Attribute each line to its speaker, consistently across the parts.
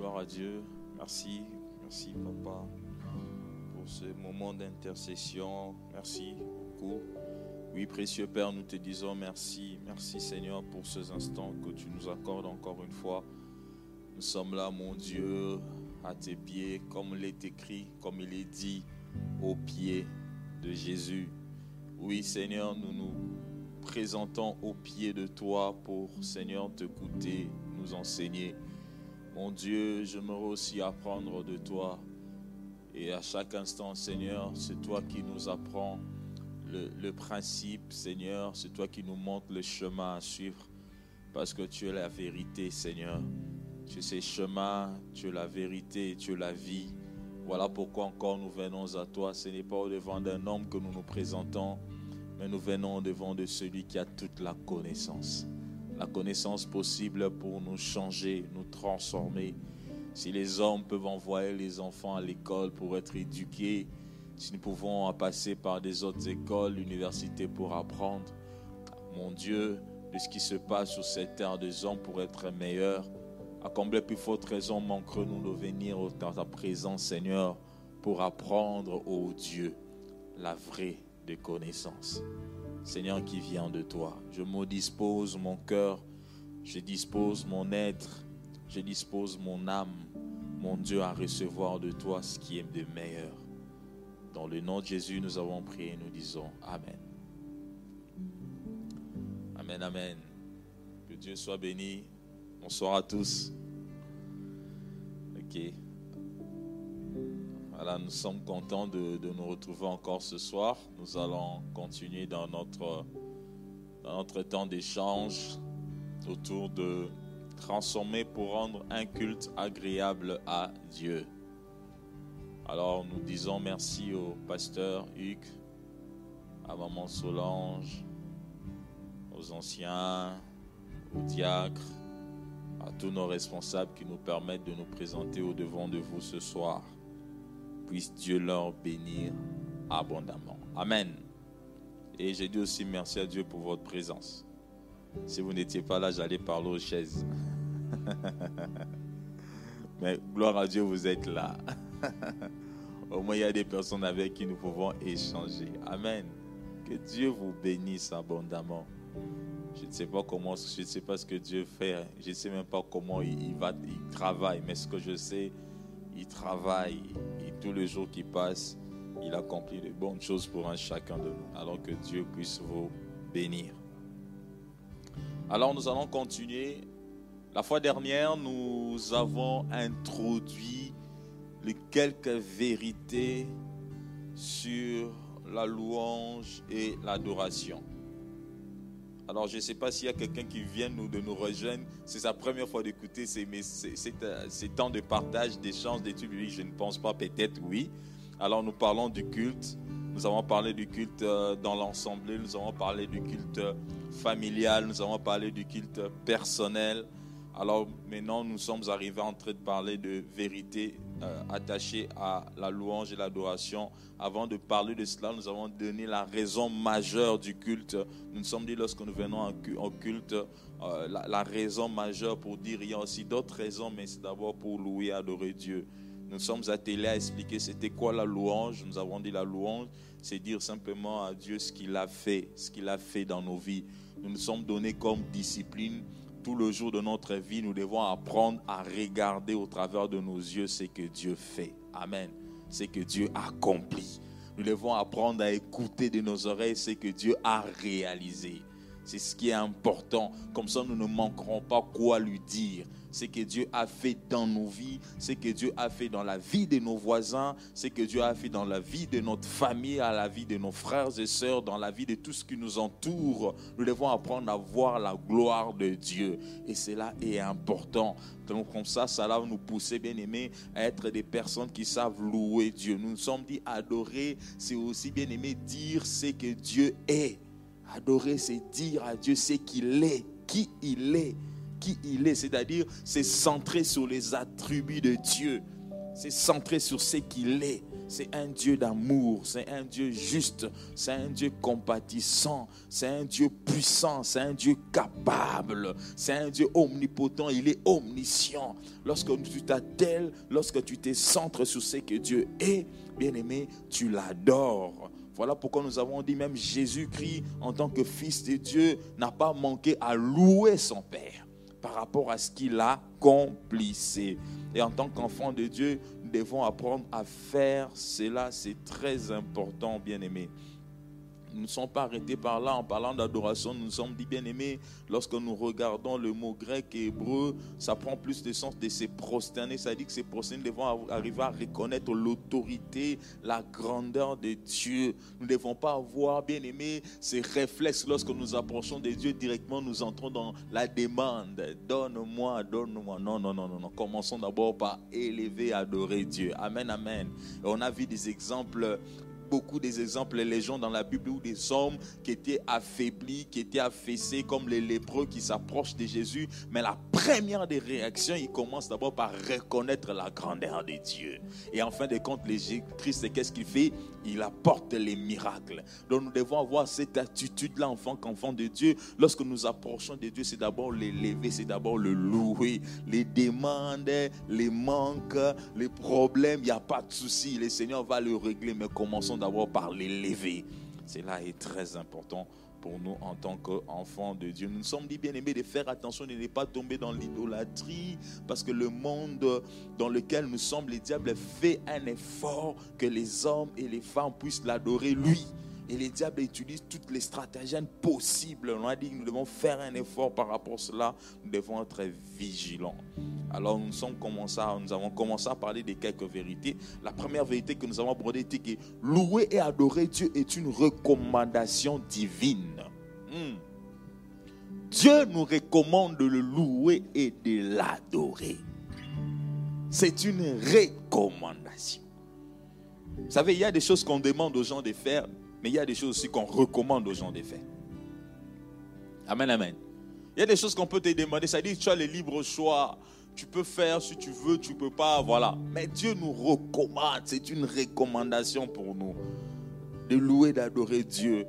Speaker 1: Gloire à Dieu. Merci. Merci, Papa, pour ce moment d'intercession. Merci beaucoup. Oui, précieux Père, nous te disons merci. Merci, Seigneur, pour ces instants que tu nous accordes encore une fois. Nous sommes là, mon Dieu, à tes pieds, comme il est écrit, comme il est dit, aux pieds de Jésus. Oui, Seigneur, nous nous présentons aux pieds de toi pour, Seigneur, te goûter, nous enseigner. Mon Dieu, j'aimerais aussi apprendre de toi. Et à chaque instant, Seigneur, c'est toi qui nous apprends le, principe, Seigneur. C'est toi qui nous montres le chemin à suivre. Parce que tu es la vérité, Seigneur. Tu sais chemin, tu es la vérité, tu es la vie. Voilà pourquoi encore nous venons à toi. Ce n'est pas au devant d'un homme que nous nous présentons, mais nous venons au devant de celui qui a toute la connaissance. La connaissance possible pour nous changer, transformer. Si les hommes peuvent envoyer les enfants à l'école pour être éduqués, si nous pouvons passer par des autres écoles, l'université pour apprendre, mon Dieu, de ce qui se passe sur cette terre des hommes pour être meilleurs, à combler plus forte raison manquerons-nous de venir dans ta présence, Seigneur, pour apprendre, au Dieu, la vraie de connaissance. Seigneur, qui vient de toi. Je me dispose mon cœur, je dispose mon être, je dispose mon âme, mon Dieu, à recevoir de toi ce qui est de meilleur. Dans le nom de Jésus, nous avons prié, nous disons Amen. Amen, Amen. Que Dieu soit béni. Bonsoir à tous. Ok. Voilà, nous sommes contents de, de, nous retrouver encore ce soir. Nous allons continuer dans notre, dans notre temps d'échange autour de transformer pour rendre un culte agréable à Dieu. Alors nous disons merci au pasteur Hugues, à maman Solange, aux anciens, aux diacres, à tous nos responsables qui nous permettent de nous présenter au devant de vous ce soir. Puisse Dieu leur bénir abondamment. Amen. Et j'ai dit aussi merci à Dieu pour votre présence. Si vous n'étiez pas là, j'allais parler aux chaises. Mais gloire à Dieu, vous êtes là. Au moins, il y a des personnes avec qui nous pouvons échanger. Amen. Que Dieu vous bénisse abondamment. Je ne sais pas comment, je ne sais pas ce que Dieu fait. Je ne sais même pas comment il, va, il travaille. Mais ce que je sais, il travaille. Et tous les jours qui passent, il accomplit de bonnes choses pour un chacun de nous. Alors que Dieu puisse vous bénir. Alors nous allons continuer. La fois dernière, nous avons introduit les quelques vérités sur la louange et l'adoration. Alors, je ne sais pas s'il y a quelqu'un qui vient nous, de nous rejoindre. C'est sa première fois d'écouter ces, ces, ces, temps de partage, d'échange, d'études. Je ne pense pas, peut-être oui. Alors, nous parlons du culte. Nous avons parlé du culte dans l'ensemble. Nous avons parlé du culte familial. Nous avons parlé du culte personnel. Alors maintenant, nous sommes arrivés en train de parler de vérité euh, attachée à la louange et l'adoration. Avant de parler de cela, nous avons donné la raison majeure du culte. Nous nous sommes dit lorsque nous venons au culte, euh, la, la, raison majeure pour dire, il y a aussi d'autres raisons, mais c'est d'abord pour louer et adorer Dieu. Nous sommes attelés à expliquer c'était quoi la louange. Nous avons dit la louange, c'est dire simplement à Dieu ce qu'il a fait, ce qu'il a fait dans nos vies. Nous nous sommes donnés comme discipline tout le jour de notre vie, nous devons apprendre à regarder au travers de nos yeux ce que Dieu fait. Amen. Ce que Dieu accomplit. Nous devons apprendre à écouter de nos oreilles ce que Dieu a réalisé. C'est ce qui est important. Comme ça, nous ne manquerons pas quoi lui dire ce que Dieu a fait dans nos vies, ce que Dieu a fait dans la vie de nos voisins, ce que Dieu a fait dans la vie de notre famille, à la vie de nos frères et sœurs, dans la vie de tout ce qui nous entoure. Nous devons apprendre à voir la gloire de Dieu. Et cela est important. Donc comme ça, ça va nous pousser, bien aimés, à être des personnes qui savent louer Dieu. Nous nous sommes dit adorer, c'est aussi, bien aimé, dire ce que Dieu est. Adorer, c'est dire à Dieu ce qu'il est, qui il est qui il est, c'est-à-dire c'est centré sur les attributs de Dieu, c'est centré sur ce qu'il est, c'est un Dieu d'amour, c'est un Dieu juste, c'est un Dieu compatissant, c'est un Dieu puissant, c'est un Dieu capable, c'est un Dieu omnipotent, il est omniscient. Lorsque tu t'attelles, lorsque tu te centres sur ce que Dieu est, bien aimé, tu l'adores. Voilà pourquoi nous avons dit même Jésus-Christ, en tant que Fils de Dieu, n'a pas manqué à louer son Père par rapport à ce qu'il a accomplissé. Et en tant qu'enfant de Dieu, nous devons apprendre à faire cela. C'est très important, bien aimé. Nous ne sommes pas arrêtés par là en parlant d'adoration. Nous nous sommes dit, bien aimés, lorsque nous regardons le mot grec et hébreu, ça prend plus de sens de se prosterner. Ça dit que ces prosterner devons arriver à reconnaître l'autorité, la grandeur de Dieu. Nous ne devons pas avoir, bien aimés, ces réflexes lorsque nous approchons de Dieu directement. Nous entrons dans la demande. Donne-moi, donne-moi. Non, non, non, non, non. Commençons d'abord par élever, adorer Dieu. Amen, amen. Et on a vu des exemples beaucoup des exemples, les gens dans la Bible où des hommes qui étaient affaiblis, qui étaient affaissés comme les lépreux qui s'approchent de Jésus. Mais la première des réactions, ils commencent d'abord par reconnaître la grandeur de Dieu. Et en fin de compte, Christ, qu'est-ce qu'il fait? Il apporte les miracles. Donc nous devons avoir cette attitude-là en tant qu'enfant de Dieu. Lorsque nous approchons de Dieu, c'est d'abord l'élever, c'est d'abord le louer. Les demandes, les manques, les problèmes, il n'y a pas de souci. Le Seigneur va le régler, mais commençons d'abord par l'élever. Cela est très important pour nous en tant qu'enfants de Dieu. Nous nous sommes dit, bien aimés, de faire attention de ne pas tomber dans l'idolâtrie, parce que le monde dans lequel nous sommes, les diables fait un effort que les hommes et les femmes puissent l'adorer lui. Et les diables utilisent toutes les stratagèmes possibles. On a dit que nous devons faire un effort par rapport à cela. Nous devons être vigilants. Alors nous, sommes nous avons commencé à parler de quelques vérités. La première vérité que nous avons abordée était que louer et adorer Dieu est une recommandation divine. Hmm. Dieu nous recommande de le louer et de l'adorer. C'est une recommandation. Vous savez, il y a des choses qu'on demande aux gens de faire, mais il y a des choses aussi qu'on recommande aux gens de faire. Amen, amen. Il y a des choses qu'on peut te demander. Ça dit tu as le libre choix. Tu peux faire si tu veux, tu peux pas, voilà. Mais Dieu nous recommande. C'est une recommandation pour nous de louer, d'adorer Dieu.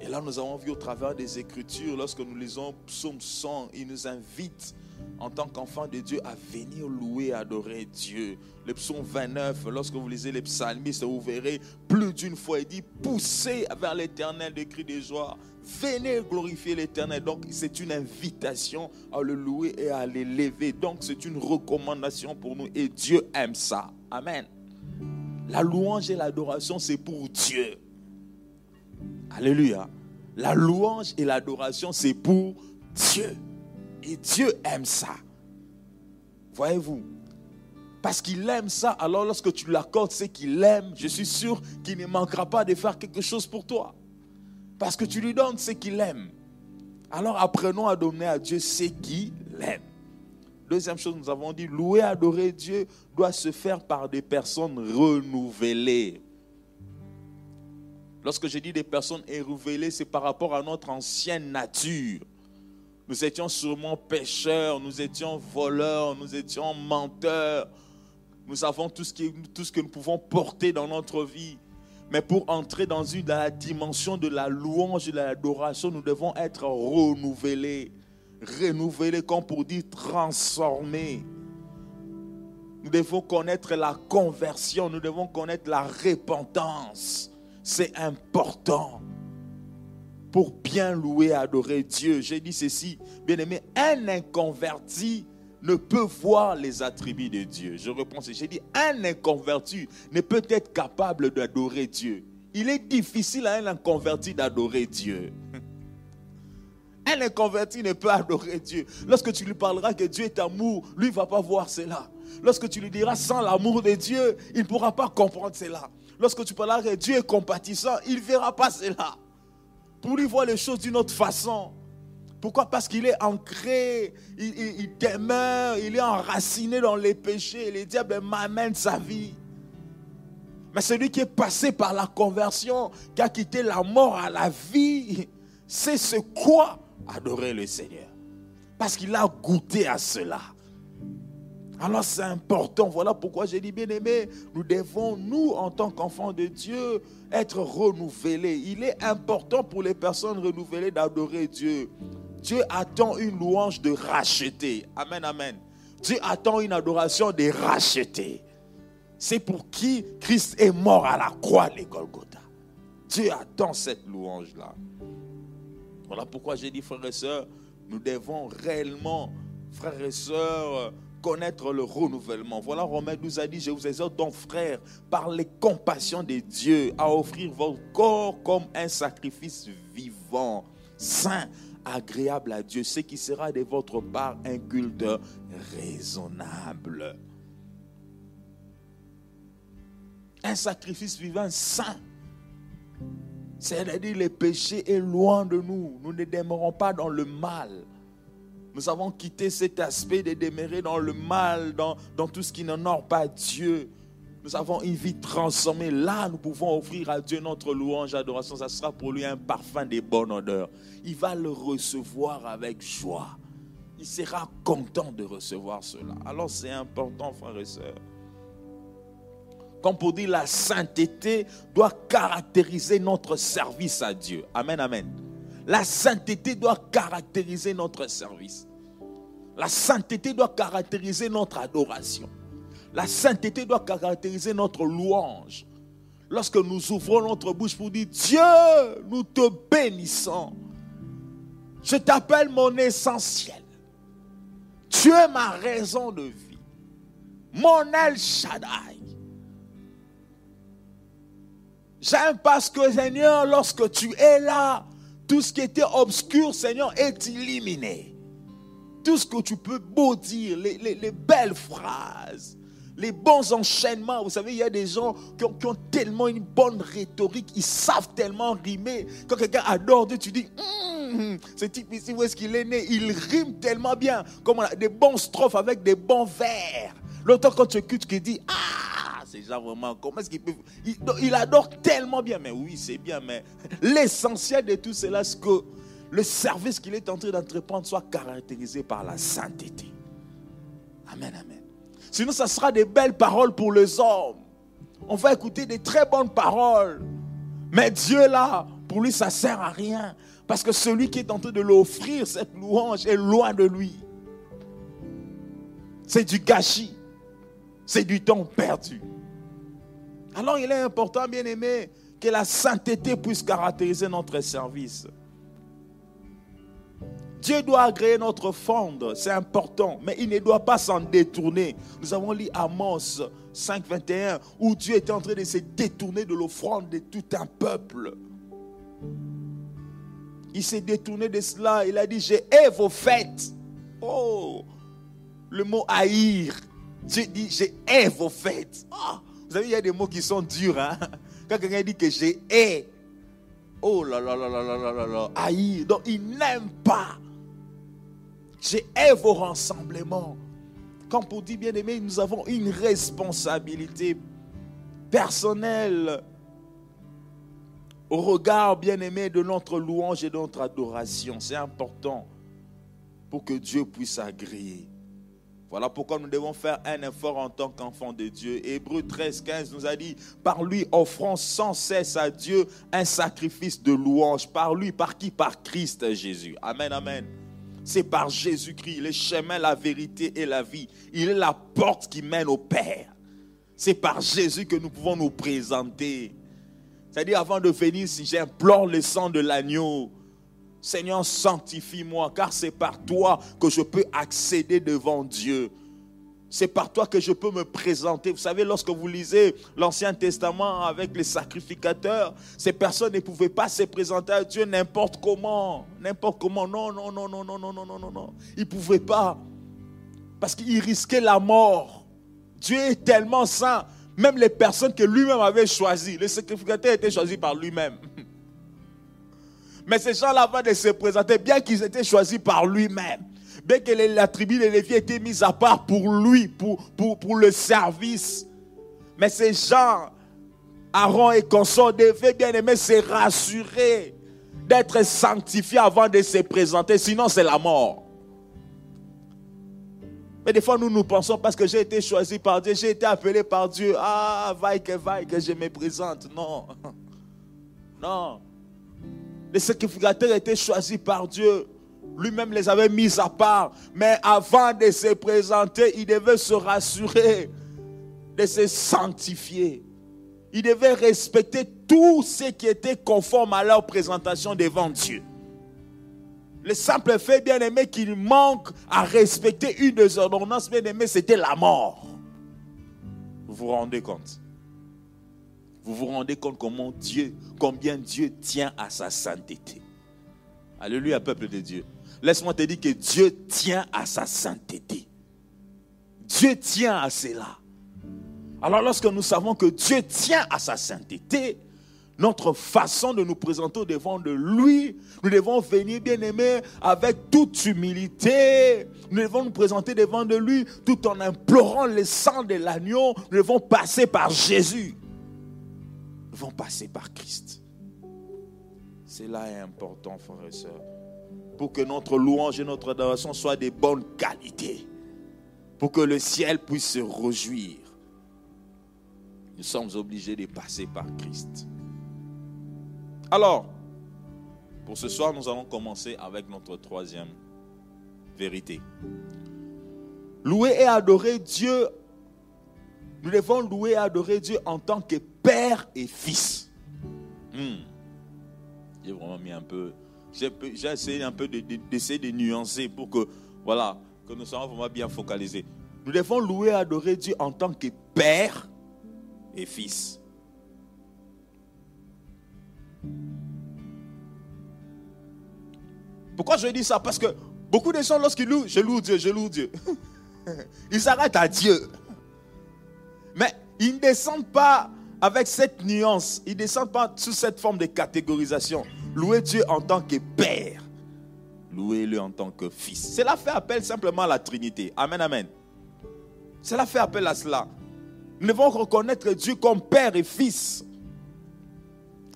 Speaker 1: Et là, nous avons vu au travers des Écritures, lorsque nous lisons Psaume 100, il nous invite en tant qu'enfant de Dieu à venir louer, adorer Dieu. Le psaume 29, lorsque vous lisez les psalmistes, vous verrez plus d'une fois, il dit poussez vers l'éternel des cris de joie. Venez glorifier l'éternel. Donc, c'est une invitation à le louer et à l'élever. Donc, c'est une recommandation pour nous et Dieu aime ça. Amen. La louange et l'adoration, c'est pour Dieu. Alléluia. La louange et l'adoration, c'est pour Dieu. Et Dieu aime ça. Voyez-vous? Parce qu'il aime ça, alors lorsque tu l'accordes, c'est qu'il aime. Je suis sûr qu'il ne manquera pas de faire quelque chose pour toi. Parce que tu lui donnes ce qu'il aime. Alors apprenons à donner à Dieu ce qu'il aime. Deuxième chose, nous avons dit, louer, adorer Dieu doit se faire par des personnes renouvelées. Lorsque je dis des personnes renouvelées, c'est par rapport à notre ancienne nature. Nous étions sûrement pécheurs, nous étions voleurs, nous étions menteurs. Nous avons tout ce, que nous pouvons porter dans notre vie. Mais pour entrer dans la dimension de la louange et de l'adoration, nous devons être renouvelés. Renouvelés, comme pour dire transformés. Nous devons connaître la conversion, nous devons connaître la repentance. C'est important pour bien louer et adorer Dieu. J'ai dit ceci, bien aimé, un inconverti ne peut voir les attributs de Dieu. Je reprends j'ai dit, un inconverti ne peut être capable d'adorer Dieu. Il est difficile à un inconverti d'adorer Dieu. Un inconverti ne peut adorer Dieu. Lorsque tu lui parleras que Dieu est amour, lui ne va pas voir cela. Lorsque tu lui diras sans l'amour de Dieu, il ne pourra pas comprendre cela. Lorsque tu parleras que Dieu est compatissant, il ne verra pas cela pour lui voir les choses d'une autre façon. Pourquoi? Parce qu'il est ancré, il, demeure, il est enraciné dans les péchés. Les diables m'amènent sa vie. Mais celui qui est passé par la conversion, qui a quitté la mort à la vie, c'est ce quoi? Adorer le Seigneur. Parce qu'il a goûté à cela. Alors c'est important. Voilà pourquoi j'ai dit, bien aimé, nous devons, nous, en tant qu'enfants de Dieu, être renouvelés. Il est important pour les personnes renouvelées d'adorer Dieu. Dieu attend une louange de racheter. Amen, amen. Dieu attend une adoration de racheter. C'est pour qui Christ est mort à la croix, les Golgotha. Dieu attend cette louange-là. Voilà pourquoi j'ai dit, frères et sœurs, nous devons réellement, frères et sœurs, connaître le renouvellement. Voilà, Romain nous a dit, je vous exhorte donc, frères, par les compassions de Dieu, à offrir votre corps comme un sacrifice vivant, saint, agréable à Dieu, ce qui sera de votre part un culte raisonnable. Un sacrifice vivant saint. C'est-à-dire le péché est loin de nous. Nous ne demeurons pas dans le mal. Nous avons quitté cet aspect de demeurer dans le mal, dans, tout ce qui n'honore pas Dieu. Nous avons une vie transformée. Là, nous pouvons offrir à Dieu notre louange, adoration. Ça sera pour lui un parfum de bonne odeur. Il va le recevoir avec joie. Il sera content de recevoir cela. Alors c'est important, frères et sœurs. Comme pour dire, la sainteté doit caractériser notre service à Dieu. Amen, amen. La sainteté doit caractériser notre service. La sainteté doit caractériser notre adoration. La sainteté doit caractériser notre louange. Lorsque nous ouvrons notre bouche pour dire, Dieu, nous te bénissons. Je t'appelle mon essentiel. Tu es ma raison de vie. Mon El Shaddai. J'aime parce que Seigneur, lorsque tu es là, tout ce qui était obscur, Seigneur, est éliminé. Tout ce que tu peux beau dire, les, belles phrases, les bons enchaînements. Vous savez, il y a des gens qui ont, tellement une bonne rhétorique, ils savent tellement rimer. Quand quelqu'un adore Dieu, tu dis, hum, ce type ici, où est-ce qu'il est né? Il rime tellement bien, comme des bons strophes avec des bons vers. L'autre, quand tu écoutes, tu dis, ah c'est genre vraiment, comment est-ce qu'il peut. Il, adore tellement bien, mais oui, c'est bien, mais l'essentiel de tout cela, c'est que le service qu'il est en train d'entreprendre soit caractérisé par la sainteté. Amen, amen. Sinon, ça sera des belles paroles pour les hommes. On va écouter des très bonnes paroles. Mais Dieu, là, pour lui, ça ne sert à rien. Parce que celui qui est en train de l'offrir, cette louange, est loin de lui. C'est du gâchis. C'est du temps perdu. Alors il est important, bien aimé, que la sainteté puisse caractériser notre service. Dieu doit agréer notre fond, c'est important, mais il ne doit pas s'en détourner. Nous avons lu Amos 5, 21, où Dieu était en train de se détourner de l'offrande de tout un peuple. Il s'est détourné de cela. Il a dit, j'ai vos fêtes. Oh, le mot haïr. Dieu dit, j'ai vos fêtes. Oh, vous savez, il y a des mots qui sont durs. Hein? Quand quelqu'un dit que j'ai hais, oh là là là là là là là là. Donc il n'aime pas. J'ai hais vos rassemblements. Comme pour dire, bien aimé, nous avons une responsabilité personnelle au regard, bien aimé, de notre louange et de notre adoration. C'est important pour que Dieu puisse agréer. Voilà pourquoi nous devons faire un effort en tant qu'enfants de Dieu. Hébreu 13, 15 nous a dit, par lui offrons sans cesse à Dieu un sacrifice de louange. Par lui, par qui? Par Christ Jésus. Amen, amen. C'est par Jésus-Christ, le chemin, la vérité et la vie. Il est la porte qui mène au Père. C'est par Jésus que nous pouvons nous présenter. C'est-à-dire, avant de venir, si j'implore le sang de l'agneau, Seigneur, sanctifie-moi, car c'est par toi que je peux accéder devant Dieu. C'est par toi que je peux me présenter. Vous savez, lorsque vous lisez l'Ancien Testament avec les sacrificateurs, ces personnes ne pouvaient pas se présenter à Dieu n'importe comment. N'importe comment. Non, non, non, non, non, non, non, non, non, non. Ils ne pouvaient pas. Parce qu'ils risquaient la mort. Dieu est tellement saint. Même les personnes que lui-même avait choisies, les sacrificateurs étaient choisis par lui-même. Mais ces gens-là, avant de se présenter, bien qu'ils étaient choisis par lui-même, bien que la tribu de Lévi était mise à part pour lui, pour, pour, pour le service. Mais ces gens, Aaron et consorts, devaient bien aimer se rassurer d'être sanctifiés avant de se présenter, sinon c'est la mort. Mais des fois, nous nous pensons parce que j'ai été choisi par Dieu, j'ai été appelé par Dieu. Ah, vaille que vaille que je me présente. Non. Non. Les sacrificateurs étaient choisis par Dieu. Lui-même les avait mis à part. Mais avant de se présenter, il devait se rassurer de se sanctifier. Il devait respecter tout ce qui était conforme à leur présentation devant Dieu. Le simple fait, bien aimé, qu'il manque à respecter une des ordonnances, bien aimé, c'était la mort. Vous vous rendez compte? Vous vous rendez compte comment Dieu, combien Dieu tient à sa sainteté. Alléluia, peuple de Dieu. Laisse-moi te dire que Dieu tient à sa sainteté. Dieu tient à cela. Alors lorsque nous savons que Dieu tient à sa sainteté, notre façon de nous présenter devant de lui, nous devons venir, bien aimé, avec toute humilité. Nous devons nous présenter devant de lui tout en implorant le sang de l'agneau. Nous devons passer par Jésus. Devons passer par Christ. Cela est important, frères et sœurs. Pour que notre louange et notre adoration soient de bonne qualité. Pour que le ciel puisse se réjouir. Nous sommes obligés de passer par Christ. Alors, pour ce soir, nous allons commencer avec notre troisième vérité. Louer et adorer Dieu, nous devons louer et adorer Dieu en tant que Père et Fils. Hmm. J'ai vraiment mis un peu, j'ai essayé un peu d'essayer de, nuancer pour que, voilà, que nous soyons vraiment bien focalisés. Nous devons louer et adorer Dieu en tant que Père et Fils. Pourquoi je dis ça? Parce que beaucoup de gens, lorsqu'ils louent, je loue Dieu, je loue Dieu. Ils s'arrêtent à Dieu. Mais ils ne descendent pas avec cette nuance. Ils ne descendent pas sous cette forme de catégorisation. Louer Dieu en tant que Père. Louez-le en tant que Fils. Cela fait appel simplement à la Trinité. Amen, amen. Cela fait appel à cela. Nous devons reconnaître Dieu comme Père et Fils.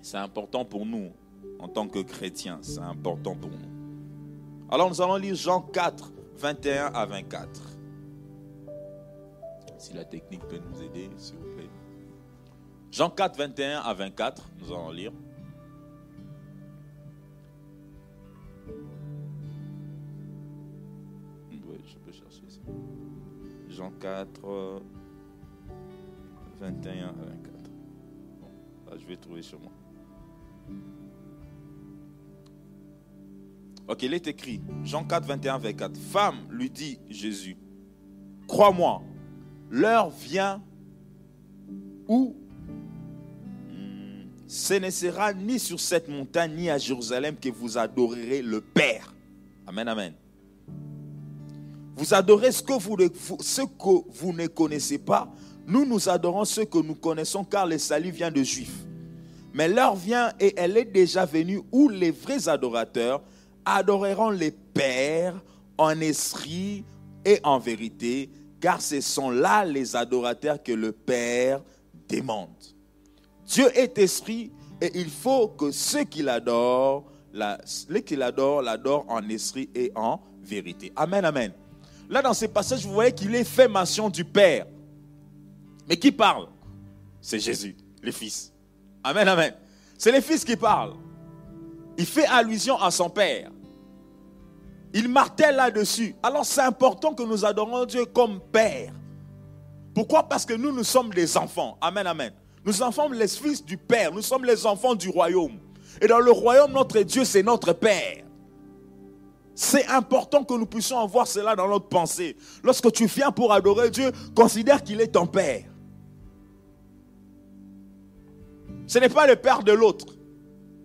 Speaker 1: C'est important pour nous en tant que chrétiens. C'est important pour nous. Alors nous allons lire Jean 4, 21 à 24. Si la technique peut nous aider, s'il vous. Jean 4, 21 à 24, nous allons lire. Oui, je peux chercher ça. Jean 4, 21 à 24. Bon, là, je vais trouver sur moi. Ok, il est écrit, Jean 4, 21, 24. Femme, lui dit Jésus, crois-moi, l'heure vient où hmm, ce ne sera ni sur cette montagne ni à Jérusalem que vous adorerez le Père. Amen, amen. Vous adorez ce que vous, ne connaissez pas. Nous, nous adorons ce que nous connaissons car le salut vient de Juifs. Mais l'heure vient et elle est déjà venue où les vrais adorateurs adoreront les pères en esprit et en vérité, car ce sont là les adorateurs que le Père demande. Dieu est esprit et il faut que ceux qui l'adorent, les qui l'adorent, l'adorent en esprit et en vérité. Amen, amen. Là, dans ces passages, vous voyez qu'il est fait mention du Père. Mais qui parle? C'est Jésus, le Fils. Amen, amen. C'est le Fils qui parle. Il fait allusion à son Père. Il martèle là-dessus. Alors c'est important que nous adorons Dieu comme Père. Pourquoi? Parce que nous, nous sommes des enfants. Amen, amen. Nous sommes les fils du Père. Nous sommes les enfants du royaume. Et dans le royaume, notre Dieu, c'est notre Père. C'est important que nous puissions avoir cela dans notre pensée. Lorsque tu viens pour adorer Dieu, considère qu'il est ton Père. Ce n'est pas le Père de l'autre,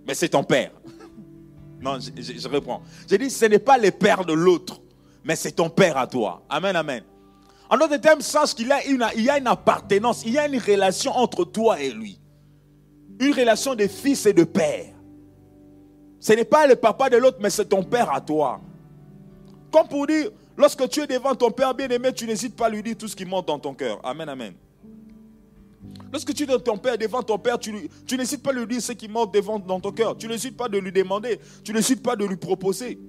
Speaker 1: mais c'est ton Père. Non, je, reprends. J'ai dit, ce n'est pas le père de l'autre, mais c'est ton père à toi. Amen, amen. En d'autres termes, sache qu'il y, y a une appartenance, il y a une relation entre toi et lui. Une relation de fils et de père. Ce n'est pas le papa de l'autre, mais c'est ton père à toi. Comme pour dire, lorsque tu es devant ton père bien-aimé, tu n'hésites pas à lui dire tout ce qui monte dans ton cœur. Amen, amen. Lorsque tu es ton père, devant ton père, tu, n'hésites pas de lui dire ce qui monte devant dans ton cœur. Tu n'hésites pas de lui demander. Tu n'hésites pas de lui proposer.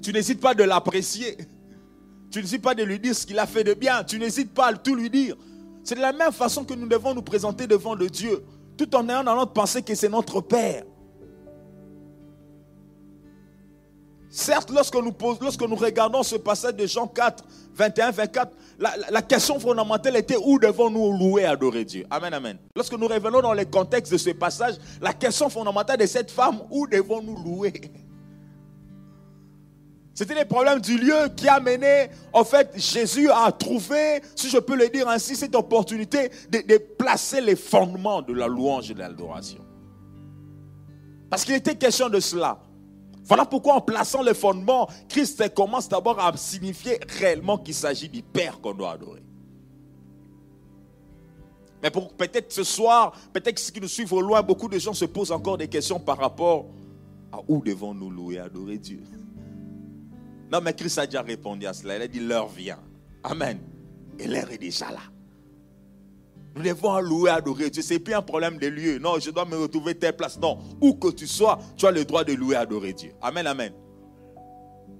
Speaker 1: Tu n'hésites pas de l'apprécier. Tu n'hésites pas de lui dire ce qu'il a fait de bien. Tu n'hésites pas à tout lui dire. C'est de la même façon que nous devons nous présenter devant le Dieu, tout en ayant dans notre pensée que c'est notre Père. Certes, lorsque nous, lorsque nous regardons ce passage de Jean 4, 21, 24, la, question fondamentale était où devons-nous louer adorer Dieu? Amen, amen. Lorsque nous revenons dans le contexte de ce passage, la question fondamentale de cette femme, où devons-nous louer? C'était le problème du lieu qui a mené, en fait, Jésus à trouver, si je peux le dire ainsi, cette opportunité de, placer les fondements de la louange et de l'adoration. Parce qu'il était question de cela. Voilà pourquoi en plaçant le fondement, Christ commence d'abord à signifier réellement qu'il s'agit du Père qu'on doit adorer. Mais peut-être ce soir, peut-être ceux qui nous suivent au loin, beaucoup de gens se posent encore des questions par rapport à où devons-nous louer adorer Dieu? Non, mais Christ a déjà répondu à cela. Il a dit l'heure vient. Amen. Et l'heure est déjà là. Nous devons louer, adorer Dieu. Ce n'est plus un problème de lieu. Non, je dois me retrouver telle place. Non, où que tu sois, tu as le droit de louer, adorer Dieu. Amen, amen.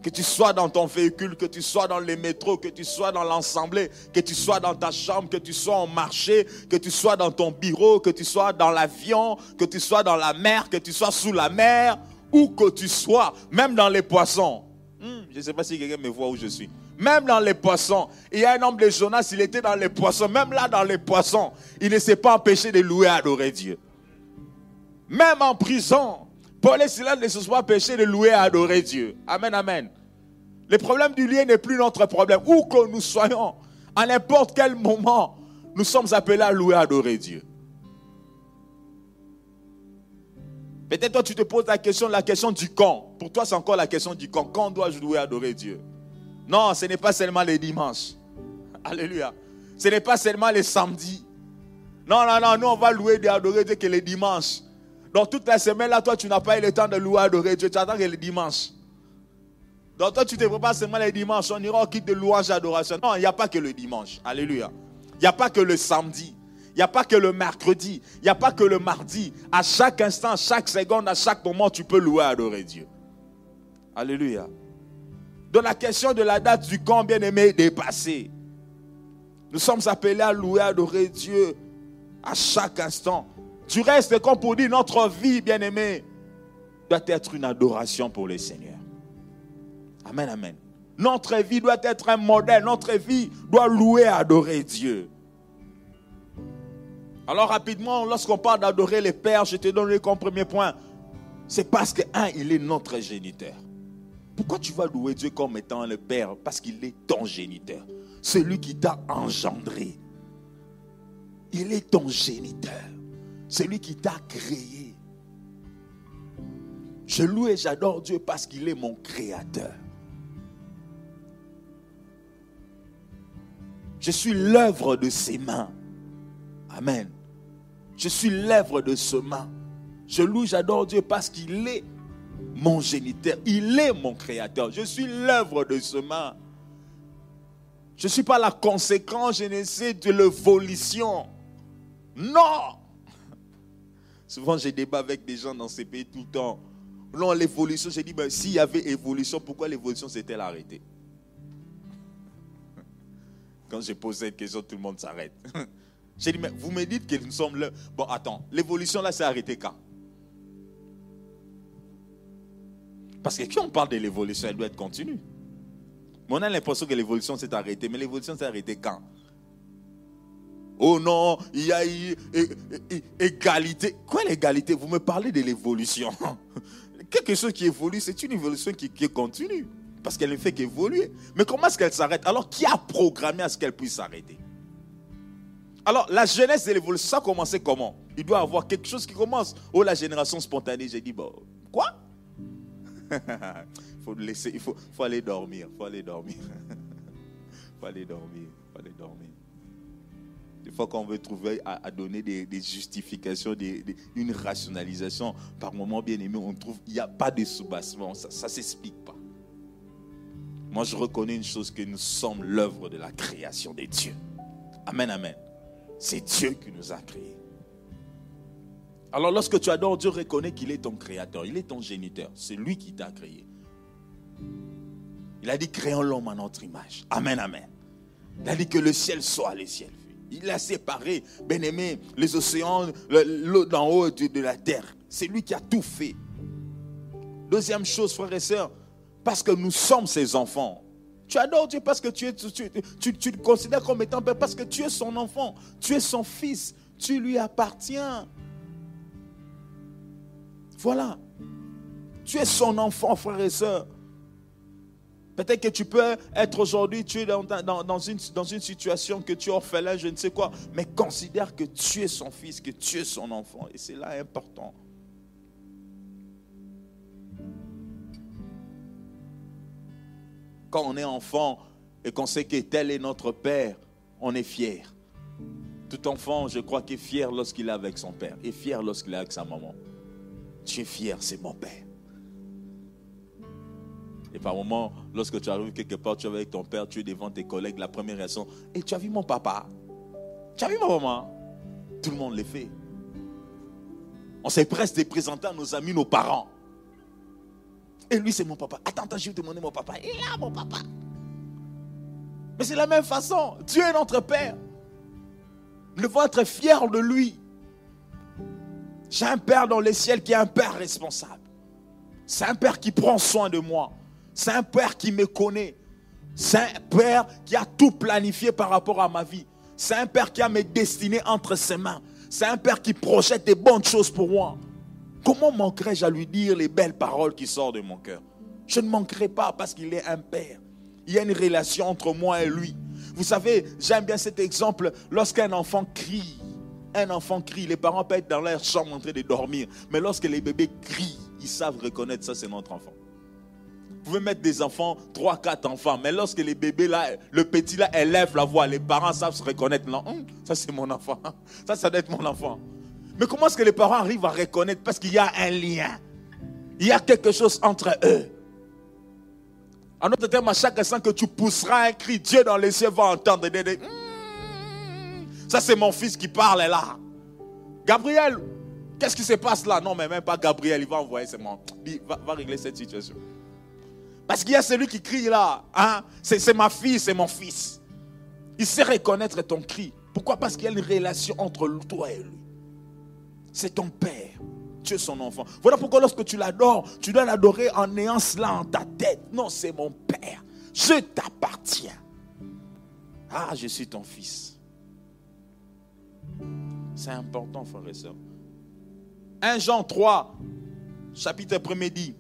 Speaker 1: Que tu sois dans ton véhicule, que tu sois dans les métros, que tu sois dans l'assemblée, que tu sois dans ta chambre, que tu sois en marché, que tu sois dans ton bureau, que tu sois dans l'avion, que tu sois dans la mer, que tu sois sous la mer, où que tu sois, même dans les poissons. Hmm, je ne sais pas si quelqu'un me voit où je suis. Même dans les poissons. Il y a un homme de Jonas, il était dans les poissons. Même là, dans les poissons, il ne s'est pas empêché de louer et adorer Dieu. Même en prison, Paul et Silas ne se sont pas empêchés de louer et adorer Dieu. Amen, amen. Le problème du lieu n'est plus notre problème. Où que nous soyons, à n'importe quel moment, nous sommes appelés à louer et adorer Dieu. Peut-être toi, tu te poses la question, la question du quand. Pour toi, c'est encore la question du quand. Quand dois-je louer adorer Dieu non, ce n'est pas seulement les dimanches. Alléluia. Ce n'est pas seulement les samedis. Non, non, non, nous on va louer et adorer Dieu que les dimanches. Donc toute la semaine là, toi tu n'as pas eu le temps de louer adorer Dieu, tu attends que les dimanches. Donc toi tu te prépares seulement les dimanches, on ira au kit de louange et adoration. Non, il n'y a pas que le dimanche. Alléluia. Il n'y a pas que le samedi. Il n'y a pas que le mercredi. Il n'y a pas que le mardi. À chaque instant, à chaque seconde, à chaque moment, tu peux louer adorer Dieu. Alléluia. Donc la question de la date du camp, bien aimé, est dépassée. Nous sommes appelés à louer, adorer Dieu à chaque instant. Tu restes, comme pour dire, notre vie, bien aimé, doit être une adoration pour le Seigneur. Amen, amen. Notre vie doit être un modèle. Notre vie doit louer, adorer Dieu. Alors rapidement, lorsqu'on parle d'adorer les pères, je te donne le premier point. C'est parce que, un, il est notre géniteur. Pourquoi tu vas louer Dieu comme étant le Père? Parce qu'il est ton géniteur. Celui qui t'a engendré. Il est ton géniteur. Celui qui t'a créé. Je loue et j'adore Dieu parce qu'il est mon créateur. Je suis l'œuvre de ses mains. Amen. Je suis l'œuvre de ses mains. Je loue, j'adore Dieu parce qu'il est mon géniteur. Il est mon créateur. Je suis l'œuvre de ce main. Je ne suis pas la conséquence, je n'essaie de l'évolution. Non. Souvent, j'ai débat avec des gens dans ces pays tout le temps. Non, l'évolution, j'ai dit, ben, s'il y avait évolution, pourquoi l'évolution s'est-elle arrêtée? Quand je pose cette question, tout le monde s'arrête. J'ai dit, mais vous me dites que nous sommes là. Bon, attends, l'évolution là s'est arrêtée quand? Parce que quand on parle de l'évolution, elle doit être continue. Mais on a l'impression que l'évolution s'est arrêtée. Mais l'évolution s'est arrêtée quand? Oh non, il y a eu égalité. Quoi l'égalité? Vous me parlez de l'évolution. Quelque chose qui évolue, c'est une évolution qui, qui continue. Parce qu'elle ne fait qu'évoluer. Mais comment est-ce qu'elle s'arrête? Alors, qui a programmé à ce qu'elle puisse s'arrêter? Alors, la jeunesse de l'évolution, ça a comment? Il doit y avoir quelque chose qui commence. Oh, la génération spontanée. J'ai dit, bon, quoi? Faut laisser, il faut, faut aller dormir. faut aller dormir. faut aller dormir. faut aller dormir. Des fois qu'on veut trouver à, donner des, justifications, une rationalisation, par moment bien aimé, on trouve il n'y a pas de soubassement. Ça ne s'explique pas. Moi, je reconnais une chose que nous sommes l'œuvre de la création des dieux. Amen, amen. C'est Dieu qui nous a créés. Alors lorsque tu adores Dieu, reconnais qu'il est ton créateur, il est ton géniteur, c'est lui qui t'a créé. Il a dit, créons l'homme à notre image. Amen, amen. Il a dit que le ciel soit le ciel. Il a séparé, bien aimé, les océans, l'eau d'en haut de la terre. C'est lui qui a tout fait. Deuxième chose, frères et sœurs, parce que nous sommes ses enfants. Tu adores Dieu parce que tu, es, le considères comme étant père, parce que tu es son enfant, tu es son fils, tu lui appartiens. Voilà. Tu es son enfant, frère et soeur. Peut-être que tu peux être aujourd'hui, tu es dans, dans, une, dans une situation que tu es orphelin, je ne sais quoi, mais considère que tu es son fils, que tu es son enfant. Et c'est là important. Quand on est enfant et qu'on sait que tel est notre père, on est fier. Tout enfant, je crois qu'il est fier lorsqu'il est avec son père et fier lorsqu'il est avec sa maman. Tu es fier, c'est mon père. Et par moment, lorsque tu arrives quelque part, tu es avec ton père, tu es devant tes collègues, la première réaction, et tu as vu mon papa? Tu as vu ma maman Tout le monde le fait. On s'est presque présenté à nos amis, nos parents. Et lui, c'est mon papa. Attends, attends, je vais demander mon papa. Il là, mon papa. Mais c'est la même façon. Dieu est notre Père. Nous devons être fiers de lui. J'ai un Père dans les ciels qui est un Père responsable. C'est un Père qui prend soin de moi. C'est un Père qui me connaît. C'est un Père qui a tout planifié par rapport à ma vie. C'est un Père qui a mes destinées entre ses mains. C'est un Père qui projette des bonnes choses pour moi. Comment manquerais-je à lui dire les belles paroles qui sortent de mon cœur? Je ne manquerai pas parce qu'il est un Père. Il y a une relation entre moi et lui. Vous savez, j'aime bien cet exemple. Lorsqu'un enfant crie, un enfant crie, les parents peuvent être dans leur chambre en train de dormir. Mais lorsque les bébés crient, ils savent reconnaître ça, c'est notre enfant. Vous pouvez mettre des enfants, trois, quatre enfants, mais lorsque les bébés là, le petit là élève la voix, les parents savent se reconnaître. Non, hum, ça c'est mon enfant. Ça, ça doit être mon enfant. Mais comment est-ce que les parents arrivent à reconnaître? Parce qu'il y a un lien. Il y a quelque chose entre eux. En autre terme, à chaque instant que tu pousseras un cri, Dieu dans les cieux va entendre. Hum, ça c'est mon fils qui parle là. Gabriel, qu'est-ce qui se passe là? Non, mais même pas Gabriel, il va envoyer ses mains. Va, va régler cette situation. Parce qu'il y a celui qui crie là. Hein? C'est ma fille, c'est mon fils. Il sait reconnaître ton cri. Pourquoi? Parce qu'il y a une relation entre toi et lui. C'est ton père. Tu es son enfant. Voilà pourquoi lorsque tu l'adores, tu dois l'adorer en ayant cela en ta tête. Non, c'est mon père. Je t'appartiens. Ah, je suis ton fils. C'est important, frère et soeur. 1 Jean 3, chapitre 1 dit,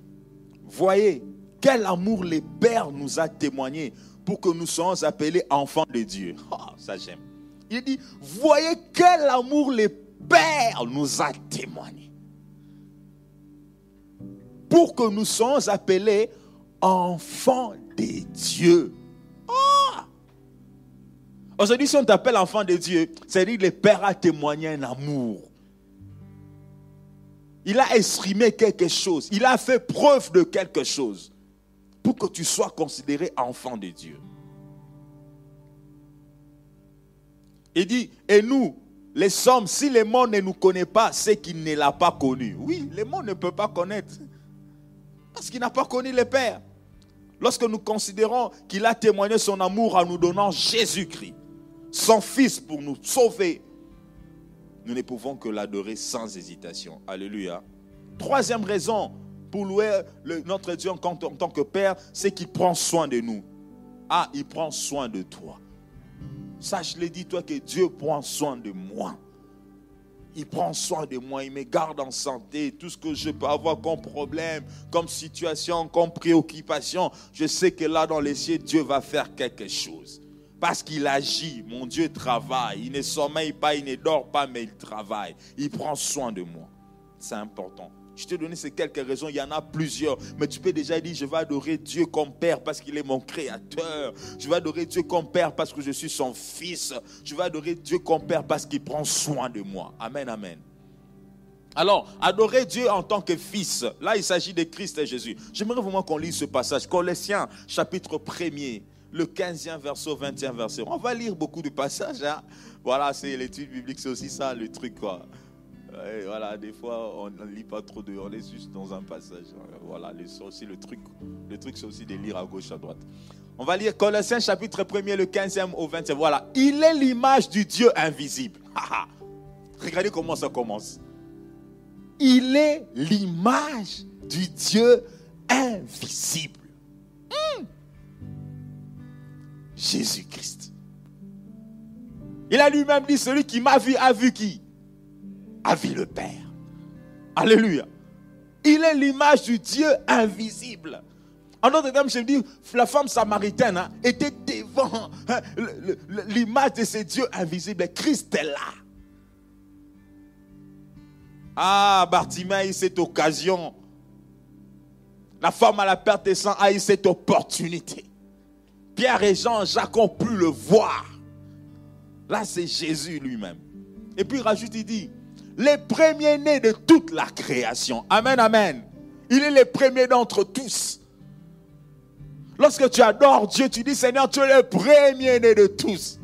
Speaker 1: voyez, quel amour les pères nous a témoigné pour que nous soyons appelés enfants de Dieu. Oh, ça j'aime. Il dit, voyez quel amour les pères nous a témoigné. Pour que nous soyons appelés enfants de Dieu. Oh! Aujourd'hui, si on t'appelle enfant de Dieu, c'est-à-dire que le Père a témoigné un amour. Il a exprimé quelque chose. Il a fait preuve de quelque chose pour que tu sois considéré enfant de Dieu. Il dit, et nous, les sommes, si le monde ne nous connaît pas, c'est qu'il ne l'a pas connu. Oui, le monde ne peut pas connaître. Parce qu'il n'a pas connu le Père. Lorsque nous considérons qu'il a témoigné son amour en nous donnant Jésus-Christ, son Fils pour nous sauver, nous ne pouvons que l'adorer sans hésitation. Alléluia. Troisième raison pour louer notre Dieu en, tant que Père, c'est qu'il prend soin de nous. Ah, il prend soin de toi. Sache, le dis toi que Dieu prend soin de moi. Il prend soin de moi, il me garde en santé. Tout ce que je peux avoir comme problème, comme situation, comme préoccupation, je sais que là dans les cieux, Dieu va faire quelque chose. Parce qu'il agit, mon Dieu travaille. Il ne sommeille pas, il ne dort pas, mais il travaille. Il prend soin de moi. C'est important. Je t'ai donné ces quelques raisons, il y en a plusieurs. Mais tu peux déjà dire, je vais adorer Dieu comme Père parce qu'il est mon Créateur. Je vais adorer Dieu comme Père parce que je suis son Fils. Je vais adorer Dieu comme Père parce qu'il prend soin de moi. Amen, amen. Alors, adorer Dieu en tant que Fils. Là, il s'agit de Christ et Jésus. J'aimerais vraiment qu'on lise ce passage. Colossiens, chapitre 1er, le 15e verset au 20e verset. On va lire beaucoup de passages. Hein. Voilà, c'est l'étude biblique, c'est aussi ça le truc. Quoi. Voilà, des fois, on ne lit pas trop de. On est juste dans un passage. Voilà, c'est aussi le truc. Le truc, c'est aussi de lire à gauche, à droite. On va lire Colossiens chapitre 1er, le 15e au 20e. Voilà, il est l'image du Dieu invisible. Regardez comment ça commence. Il est l'image du Dieu invisible. Hmm. Jésus-Christ. Il a lui-même dit, celui qui m'a vu a vu qui? A le Père. Alléluia. Il est l'image du Dieu invisible. En d'autres termes, je dis, la femme samaritaine hein, était devant hein, l'image de ce Dieu invisible. Christ est là. Ah, Bartimée cette occasion. La femme à la perte de sang a eu cette opportunité. Pierre et Jean, Jacques ont pu le voir. Là, c'est Jésus lui-même. Et puis il rajoute, il dit, les premiers-nés de toute la création. Amen, amen. Il est le premier d'entre tous. Lorsque tu adores Dieu, tu dis, Seigneur, tu es le premier-né de tous.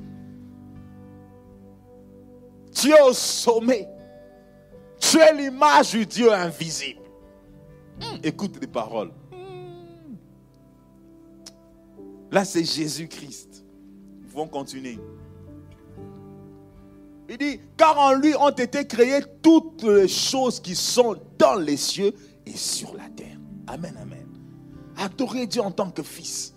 Speaker 1: Tu es au sommet. Tu es l'image du Dieu invisible. Hmm, écoute les paroles. Hmm. Là, c'est Jésus-Christ. Nous pouvons continuer. Il dit, car en lui ont été créées toutes les choses qui sont dans les cieux et sur la terre. Amen, amen. Adorer Dieu en tant que fils.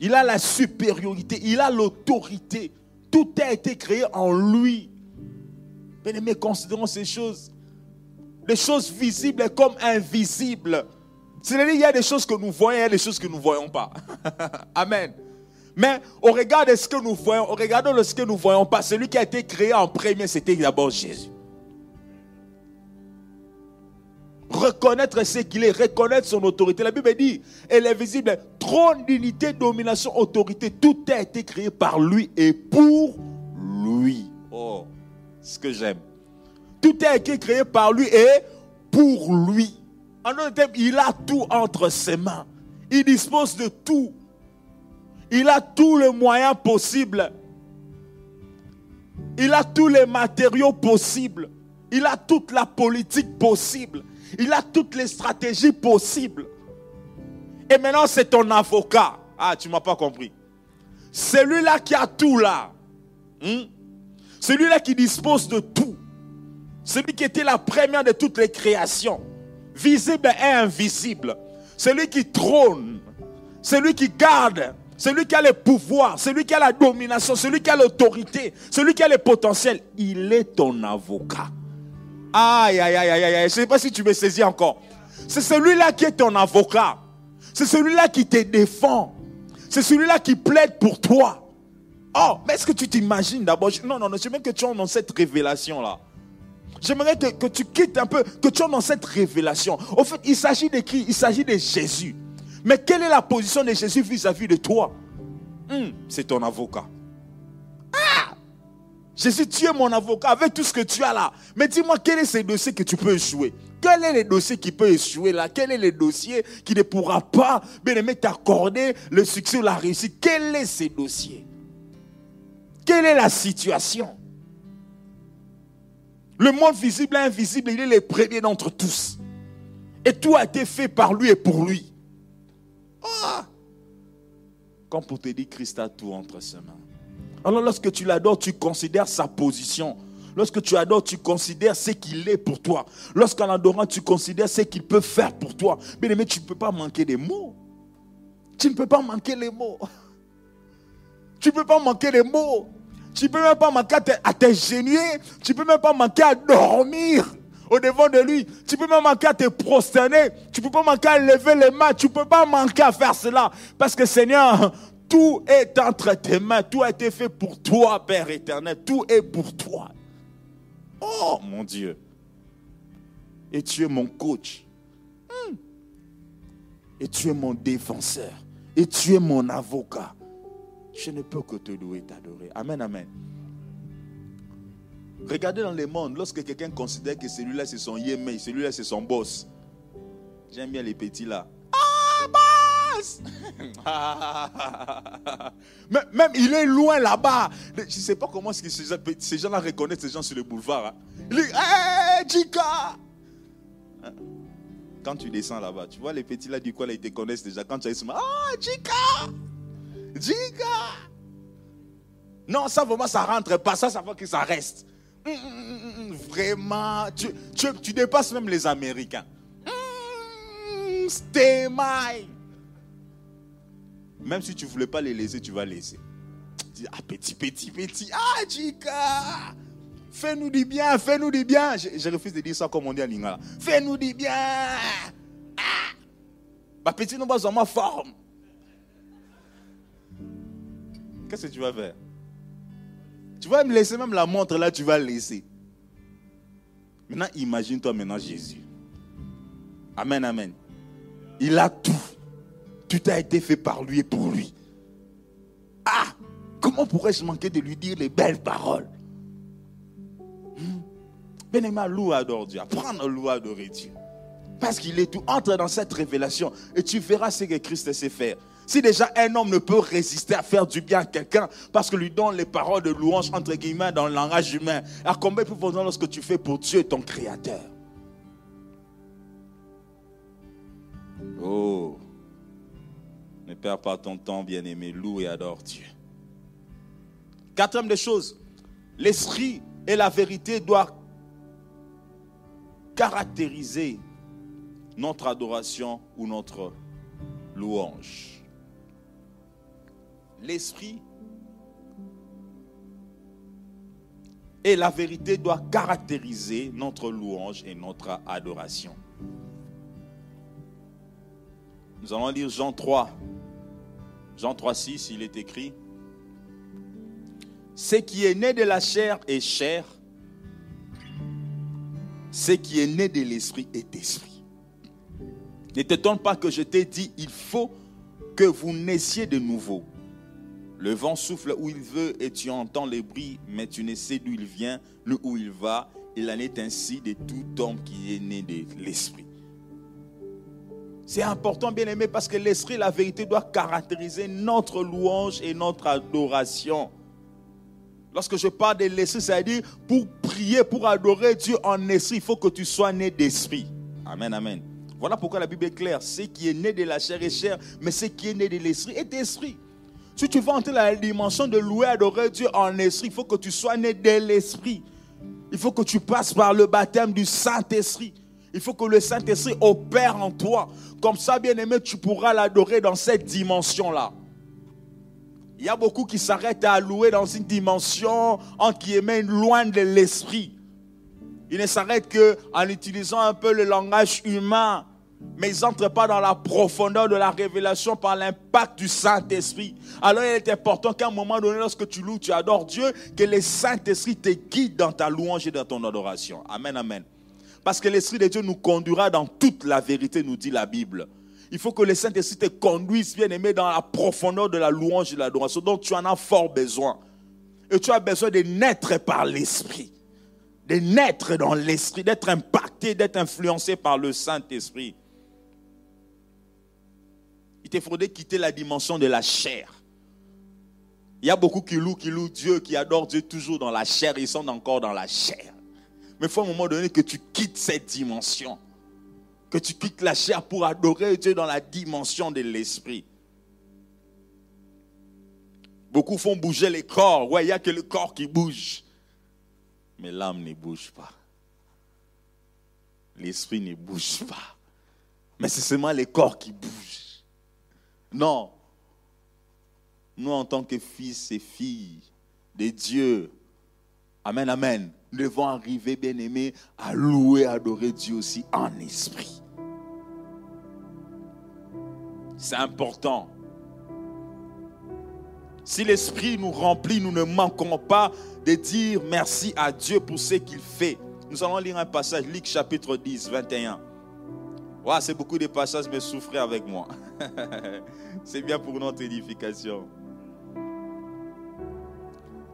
Speaker 1: Il a la supériorité, il a l'autorité. Tout a été créé en lui. Bien aimé, considérons ces choses. Les choses visibles comme invisibles. C'est-à-dire qu'il y a des choses que nous voyons et des choses que nous ne voyons pas. Amen. Mais au regard de ce que nous voyons, au regard de ce que nous voyons pas, celui qui a été créé en premier, c'était d'abord Jésus. Reconnaître ce qu'il est, reconnaître son autorité. La Bible dit, elle est visible, trône d'unité, domination, autorité, tout a été créé par lui et pour lui. Oh, ce que j'aime. Tout a été créé par lui et pour lui. En d'autres termes, il a tout entre ses mains. Il dispose de tout. Il a tous les moyens possibles. Il a tous les matériaux possibles. Il a toute la politique possible. Il a toutes les stratégies possibles. Et maintenant, c'est ton avocat. Ah, tu ne m'as pas compris. Celui-là qui a tout là. Hmm? Celui-là qui dispose de tout. Celui qui était la première de toutes les créations. Visible et invisible. Celui qui trône. Celui qui garde celui qui a le pouvoir, celui qui a la domination, celui qui a l'autorité, celui qui a le potentiel, il est ton avocat. Aïe, aïe, aïe, aïe, aïe. Je ne sais pas si tu me saisis encore. C'est celui-là qui est ton avocat. C'est celui-là qui te défend. C'est celui-là qui plaide pour toi. Oh, mais est-ce que tu t'imagines d'abord? Non, non, non, j'aimerais que tu entres dans cette révélation-là. J'aimerais que tu quittes un peu, que tu entres dans cette révélation. Au fait, il s'agit d'écrit, il s'agit de Jésus. Mais quelle est la position de Jésus vis-à-vis de toi? Hmm, C'est ton avocat. Ah Jésus, tu es mon avocat avec tout ce que tu as là. Mais dis-moi, quel est ce dossier que tu peux échouer? Quel est le dossier qui peut échouer là? Quel est le dossier qui ne pourra pas, bien aimé, t'accorder le succès ou la réussite? Quel est ce dossier? Quelle est la situation? Le monde visible et invisible, il est le premier d'entre tous. Et tout a été fait par lui et pour lui. Ah! Comme pour te dire, Christ a tout entre ses mains. Alors lorsque tu l'adores, tu considères sa position. Lorsque tu adores, tu considères ce qu'il est pour toi. Lorsqu'en adorant, tu considères ce qu'il peut faire pour toi. Bien aimé, tu ne peux pas manquer des mots. Tu ne peux pas manquer les mots. Tu ne peux pas manquer les mots. Tu ne peux même pas manquer à t'ingénier. Tu ne peux même pas manquer à dormir au devant de lui. Tu peux pas manquer à te prosterner. Tu peux pas manquer à lever les mains. Tu peux pas manquer à faire cela. Parce que Seigneur, tout est entre tes mains. Tout a été fait pour toi, Père éternel. Tout est pour toi. Oh mon Dieu. Et tu es mon coach. Hmm. Et tu es mon défenseur. Et tu es mon avocat. Je ne peux que te louer t'adorer. Amen, amen. Regardez dans le monde, lorsque quelqu'un considère que celui-là c'est son yémé, celui-là c'est son boss. J'aime bien les petits là. Ah bah, passe. même, il est loin là-bas. Je ne sais pas comment ces, ces gens-là reconnaissent ces gens sur le boulevard. Hein. Il dit, hé, Jika Quand tu descends là-bas, tu vois les petits là du coin, ils te connaissent déjà. Quand tu es ah, Jika Jika Non, ça vraiment, ça rentre pas. Ça, ça va que ça reste. Hum, vraiment, tu, tu dépasses même les Américains. Stay my. Même si tu ne voulais pas les laisser, tu vas laisser. Tu dis, ah, petit, petit, petit. Ah, Chica. Fais-nous du bien, fais-nous du bien. Je, refuse de dire ça comme on dit en Lingala. Fais-nous du bien. Ah. Bah, petit, nous pas ma forme. Qu'est-ce que tu vas faire? Tu vas me laisser même la montre là, tu vas laisser. Maintenant, imagine-toi maintenant Jésus. Amen, amen. Il a tout. Tout a été fait par lui et pour lui. Ah, comment pourrais-je manquer de lui dire les belles paroles? Hmm? Bien-aimé, loue, adore Dieu. Apprends à louer, adorer Dieu. Parce qu'il est tout. Entre dans cette révélation et tu verras ce que Christ sait faire. Si déjà un homme ne peut résister à faire du bien à quelqu'un parce que lui donne les paroles de louange entre guillemets dans le langage humain, à combien plus fort lorsque tu fais pour Dieu ton créateur? Oh, ne perds pas ton temps, bien-aimé, loue et adore Dieu. Quatrième des choses, l'esprit et la vérité doivent caractériser notre adoration ou notre louange. L'esprit et la vérité doivent caractériser notre louange et notre adoration. Nous allons lire Jean 3. Jean 3, 6, il est écrit. Ce qui est né de la chair est chair. Ce qui est né de l'esprit est esprit. Ne t'étonne pas que je t'ai dit, il faut que vous naissiez de nouveau. Le vent souffle où il veut et tu entends les bruits, mais tu ne sais d'où il vient, ni où il va. Il en est ainsi de tout homme qui est né de l'esprit. C'est important, bien aimé, parce que l'esprit, la vérité doit caractériser notre louange et notre adoration. Lorsque je parle de l'esprit, c'est-à-dire pour prier, pour adorer Dieu en esprit, il faut que tu sois né d'esprit. Amen, amen. Voilà pourquoi la Bible est claire. Ce qui est né de la chair est chair, mais ce qui est né de l'esprit est esprit. Si tu veux entrer dans la dimension de louer, adorer Dieu en esprit, il faut que tu sois né de l'esprit. Il faut que tu passes par le baptême du Saint-Esprit. Il faut que le Saint-Esprit opère en toi. Comme ça, bien aimé, tu pourras l'adorer dans cette dimension-là. Il y a beaucoup qui s'arrêtent à louer dans une dimension, entre guillemets, loin de l'esprit. Ils ne s'arrêtent qu'en utilisant un peu le langage humain, mais ils n'entrent pas dans la profondeur de la révélation par l'impact du Saint-Esprit. Alors il est important qu'à un moment donné, lorsque tu loues, tu adores Dieu, que le Saint-Esprit te guide dans ta louange et dans ton adoration. Amen, amen. Parce que l'Esprit de Dieu nous conduira dans toute la vérité, nous dit la Bible. Il faut que le Saint-Esprit te conduise, bien aimé, dans la profondeur de la louange et de l'adoration dont tu en as fort besoin. Et tu as besoin de naître par l'Esprit. De naître dans l'Esprit, d'être impacté, d'être influencé par le Saint-Esprit. Il faudrait quitter la dimension de la chair. Il y a beaucoup qui louent, qui louent Dieu, qui adorent Dieu toujours dans la chair. Ils sont encore dans la chair. Mais il faut à un moment donné que tu quittes cette dimension. Que tu quittes la chair pour adorer Dieu dans la dimension de l'esprit. Beaucoup font bouger les corps. Ouais, il n'y a que le corps qui bouge. Mais l'âme ne bouge pas. L'esprit ne bouge pas. Mais c'est seulement les corps qui bougent. Non. Nous, en tant que fils et filles de Dieu, Amen, amen. Nous devons arriver, bien aimés, à louer, adorer Dieu aussi en esprit. C'est important. Si l'esprit nous remplit, nous ne manquons pas de dire merci à Dieu pour ce qu'il fait. Nous allons lire un passage, Luc chapitre 10, 21. C'est beaucoup de passages, mais souffrez avec moi. C'est bien pour notre édification.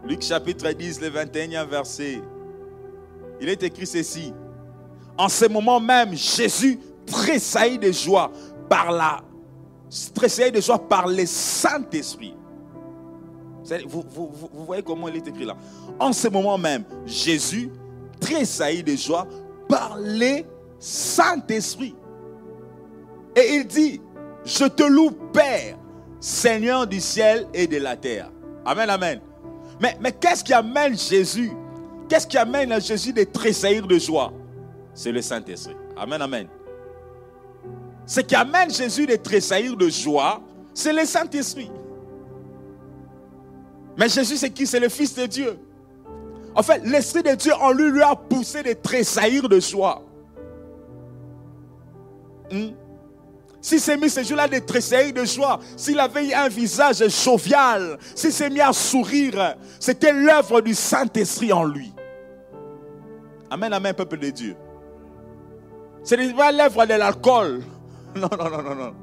Speaker 1: Luc chapitre 10, le 21e verset. Il est écrit ceci. En ce moment même, Jésus tressaillit de joie par la tressaillir de joie par le Saint-Esprit. Vous, vous, vous, voyez comment il est écrit là. En ce moment même, Jésus tressaillit de joie par le Saint-Esprit. Et il dit, je te loue Père, Seigneur du ciel et de la terre. Amen, amen. Mais, qu'est-ce qui amène Jésus? Qu'est-ce qui amène à Jésus de tressaillir de joie? C'est le Saint-Esprit. Amen, amen. Ce qui amène Jésus de tressaillir de joie, c'est le Saint-Esprit. Mais Jésus, c'est qui? C'est le Fils de Dieu. En fait, l'Esprit de Dieu en lui lui a poussé de tressaillir de joie. Hmm? S'il s'est mis ce jour-là de tressaillir de joie, s'il avait un visage jovial, s'il s'est mis à sourire, c'était l'œuvre du Saint-Esprit en lui. Amen, amen, peuple de Dieu. Ce n'est pas l'œuvre de l'alcool. Non, non, non, non, non.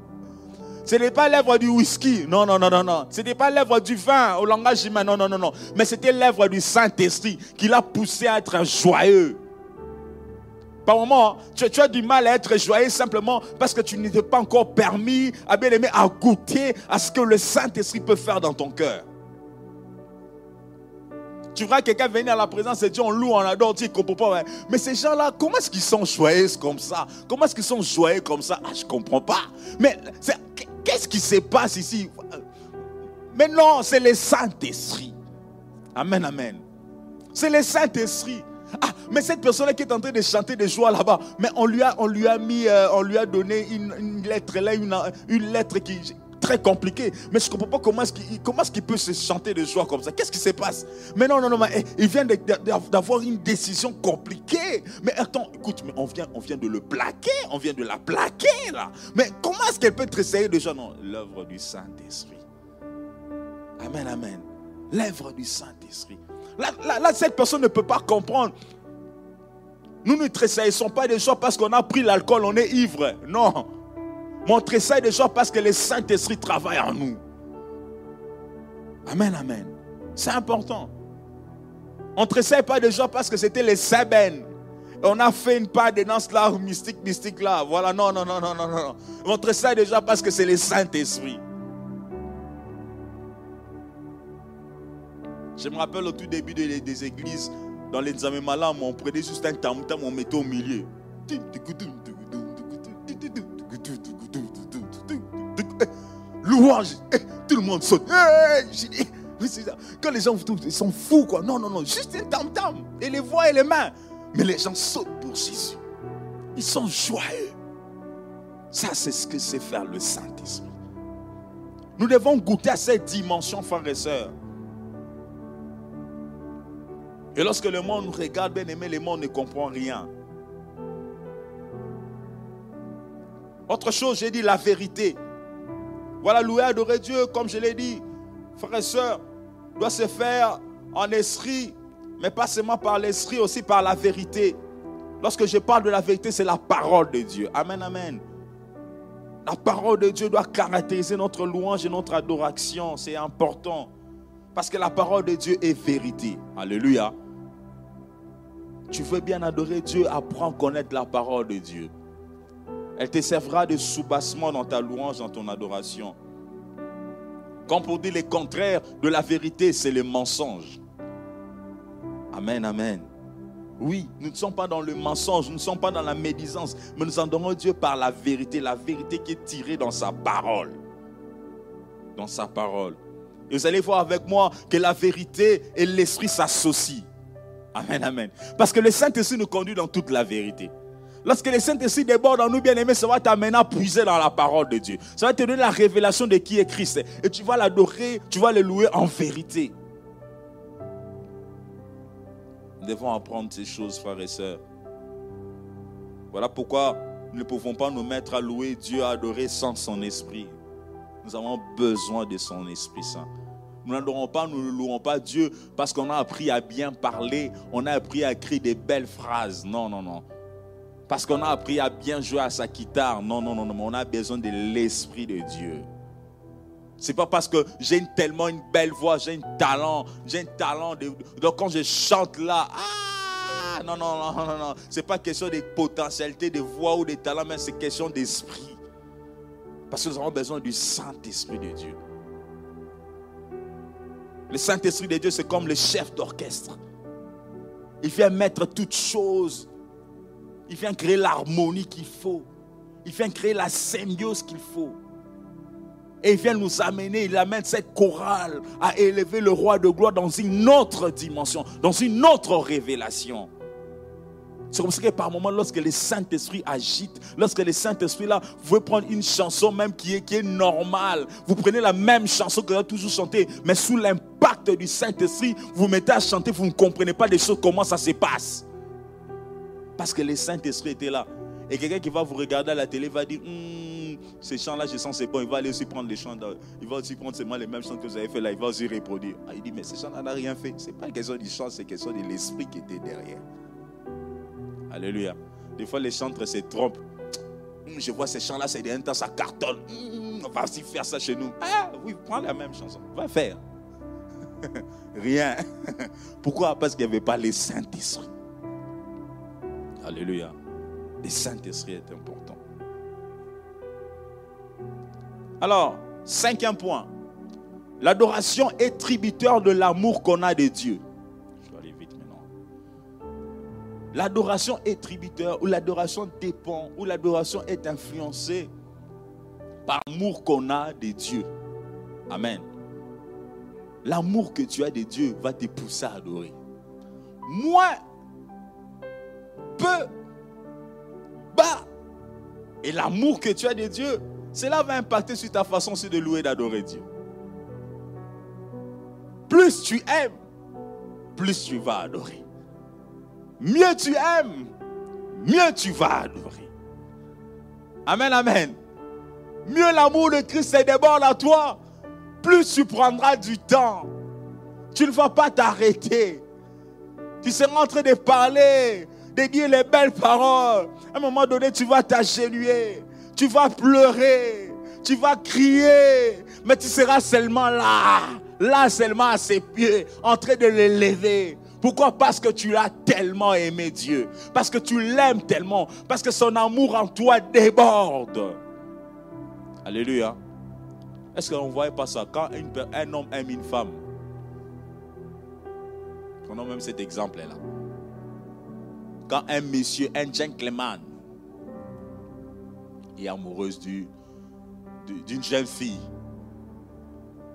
Speaker 1: Ce n'est pas l'œuvre du whisky. Non, non, non, non, non. Ce n'est pas l'œuvre du vin au langage humain. Non, non, non, non. Mais c'était l'œuvre du Saint-Esprit qui l'a poussé à être joyeux. Par moment, tu, as du mal à être joyeux simplement parce que tu n'étais pas encore permis, à bien aimer, à goûter à ce que le Saint-Esprit peut faire dans ton cœur. Tu vois quelqu'un venir à la présence de Dieu, on loue, on adore, tu ne comprends pas. Mais ces gens-là, comment est-ce qu'ils sont joyeux comme ça? Comment est-ce qu'ils sont joyeux comme ça? Ah, je ne comprends pas. Mais qu'est-ce qui se passe ici? Mais non, c'est le Saint-Esprit. Amen, amen. C'est le Saint-Esprit. Ah, mais cette personne qui est en train de chanter des joies là-bas, mais on lui a, on lui a mis, euh, on lui a donné une, lettre là, une, lettre qui, très compliqué. Mais je ne comprends pas comment est-ce qu'il comment est qu'il peut se chanter de joie comme ça? Qu'est-ce qui se passe? Mais non, non, non, mais eh, il vient d'avoir une décision compliquée. Mais attends, écoute, mais on vient, on vient de le plaquer, on vient de la plaquer là. Mais comment est-ce qu'elle peut tressailler de joie Non, l'œuvre du Saint-Esprit. Amen, amen. L'œuvre du Saint-Esprit. Là, cette personne ne peut pas comprendre. Nous ne tressaillons pas de joie parce qu'on a pris l'alcool, on est ivre. Non. Montrez ça de joie parce que le Saint-Esprit travaille en nous. Amen, amen. C'est important. On ne tressaille pas de joie parce que c'était les Seben. On a fait une part de danse là, mystique, mystique là. Voilà, non, non, non, non, non, non. On tressaille de joie parce que c'est le Saint-Esprit. Je me rappelle au tout début des, églises, dans les malins, on prenait juste un tam-tam, on mettait au milieu. louange. Eh, tout le monde saute. Eh, quand les gens ils sont fous, quoi. Non, non, non, juste un tam-tam. Et les voix et les mains. Mais les gens sautent pour Jésus. Ils sont joyeux. Ça, c'est ce que c'est faire le Saint-Esprit. Nous devons goûter à cette dimension, frères et sœurs. Et lorsque le monde nous regarde, bien aimé, le monde ne comprend rien. Autre chose, j'ai dit la vérité. Voilà, louer, adorer Dieu, comme je l'ai dit, frères et sœurs, doit se faire en esprit, mais pas seulement par l'esprit, aussi par la vérité. Lorsque je parle de la vérité, c'est la parole de Dieu. Amen, amen. La parole de Dieu doit caractériser notre louange et notre adoration. C'est important. Parce que la parole de Dieu est vérité. Alléluia. Tu veux bien adorer Dieu, apprends à connaître la parole de Dieu. Elle te servira de soubassement dans ta louange, dans ton adoration. Comme pour dire le contraire de la vérité, c'est le mensonge. Amen, amen. Oui, nous ne sommes pas dans le mensonge, nous ne sommes pas dans la médisance, mais nous adorons Dieu par la vérité, la vérité qui est tirée dans sa parole. Dans sa parole. Et vous allez voir avec moi que la vérité et l'esprit s'associent. Amen, amen. Parce que le Saint-Esprit nous conduit dans toute la vérité. Lorsque le Saint-Esprit déborde en nous, bien-aimés, ça va t'amener à puiser dans la parole de Dieu. Ça va te donner la révélation de qui est Christ. Et tu vas l'adorer, tu vas le louer en vérité. Nous devons apprendre ces choses, frères et sœurs. Voilà pourquoi nous ne pouvons pas nous mettre à louer Dieu, à adorer sans son esprit. Nous avons besoin de son Esprit Saint. Nous n'adorons pas, nous ne louons pas Dieu parce qu'on a appris à bien parler, on a appris à écrire des belles phrases. Non, non, non. Parce qu'on a appris à bien jouer à sa guitare. Non, non, non, non. On a besoin de l'Esprit de Dieu. C'est pas parce que j'ai tellement une belle voix, j'ai un talent, j'ai un talent. Donc quand je chante là, ah, non, non, non, non, non. C'est pas question de potentialité de voix ou de talent, mais c'est question d'esprit. Parce que nous avons besoin du Saint-Esprit de Dieu. Le Saint-Esprit de Dieu, c'est comme le chef d'orchestre. Il vient mettre toutes choses. Il vient créer l'harmonie qu'il faut. Il vient créer la symbiose qu'il faut. Et il vient nous amener, il amène cette chorale à élever le roi de gloire dans une autre dimension, dans une autre révélation. C'est comme ça que par moment, lorsque le Saint-Esprit agite, lorsque le Saint-Esprit là, vous prendre une chanson même qui est, qui est normale. Vous prenez la même chanson que vous avez toujours chanté, mais sous l'impact du Saint-Esprit, vous mettez à chanter, vous ne comprenez pas des choses, comment ça se passe. Parce que le Saint-Esprit était là. Et quelqu'un qui va vous regarder à la télé va dire, hmm, ces chants-là, je sens c'est bon. Il va aller aussi prendre les chants. Il va aussi prendre seulement les mêmes chants que vous avez fait là. Il va aussi reproduire. Ah, il dit, mais ces chants-là n'ont rien fait. Ce n'est pas question du chant, c'est question de l'esprit qui était derrière. Alléluia. Des fois, les chantres se trompent. Hmm, je vois ces chants-là, c'est un temps, ça cartonne. Hmm, on va aussi faire ça chez nous. Ah, oui, prends la même chanson. Va faire. Rien. Pourquoi? Parce qu'il n'y avait pas les Saint-Esprit. Alléluia. Le Saint-Esprit est important. Alors, cinquième point. L'adoration est tributaire de l'amour qu'on a de Dieu. L'adoration est tributaire ou l'adoration dépend ou l'adoration est influencée par l'amour qu'on a de Dieu. Amen. L'amour que tu as de Dieu va te pousser à adorer. Moins, peu bas. Et l'amour que tu as de Dieu, cela va impacter sur ta façon de louer et d'adorer Dieu. Plus tu aimes, plus tu vas adorer. Mieux tu aimes, mieux tu vas adorer. Amen, amen. Mieux l'amour de Christ se déborde à toi, plus tu prendras du temps. Tu ne vas pas t'arrêter. Tu seras en train de parler de dire les belles paroles. À un moment donné, tu vas t'agenouiller, tu vas pleurer, tu vas crier, mais tu seras seulement là, là seulement à ses pieds, en train de l'élever. Pourquoi? Parce que tu as tellement aimé Dieu, parce que tu l'aimes tellement, parce que son amour en toi déborde. Alléluia. Est-ce qu'on ne voyait pas ça quand un homme aime une femme? Prenons même cet exemple-là quand un monsieur, un gentleman, est amoureuse d'une jeune fille.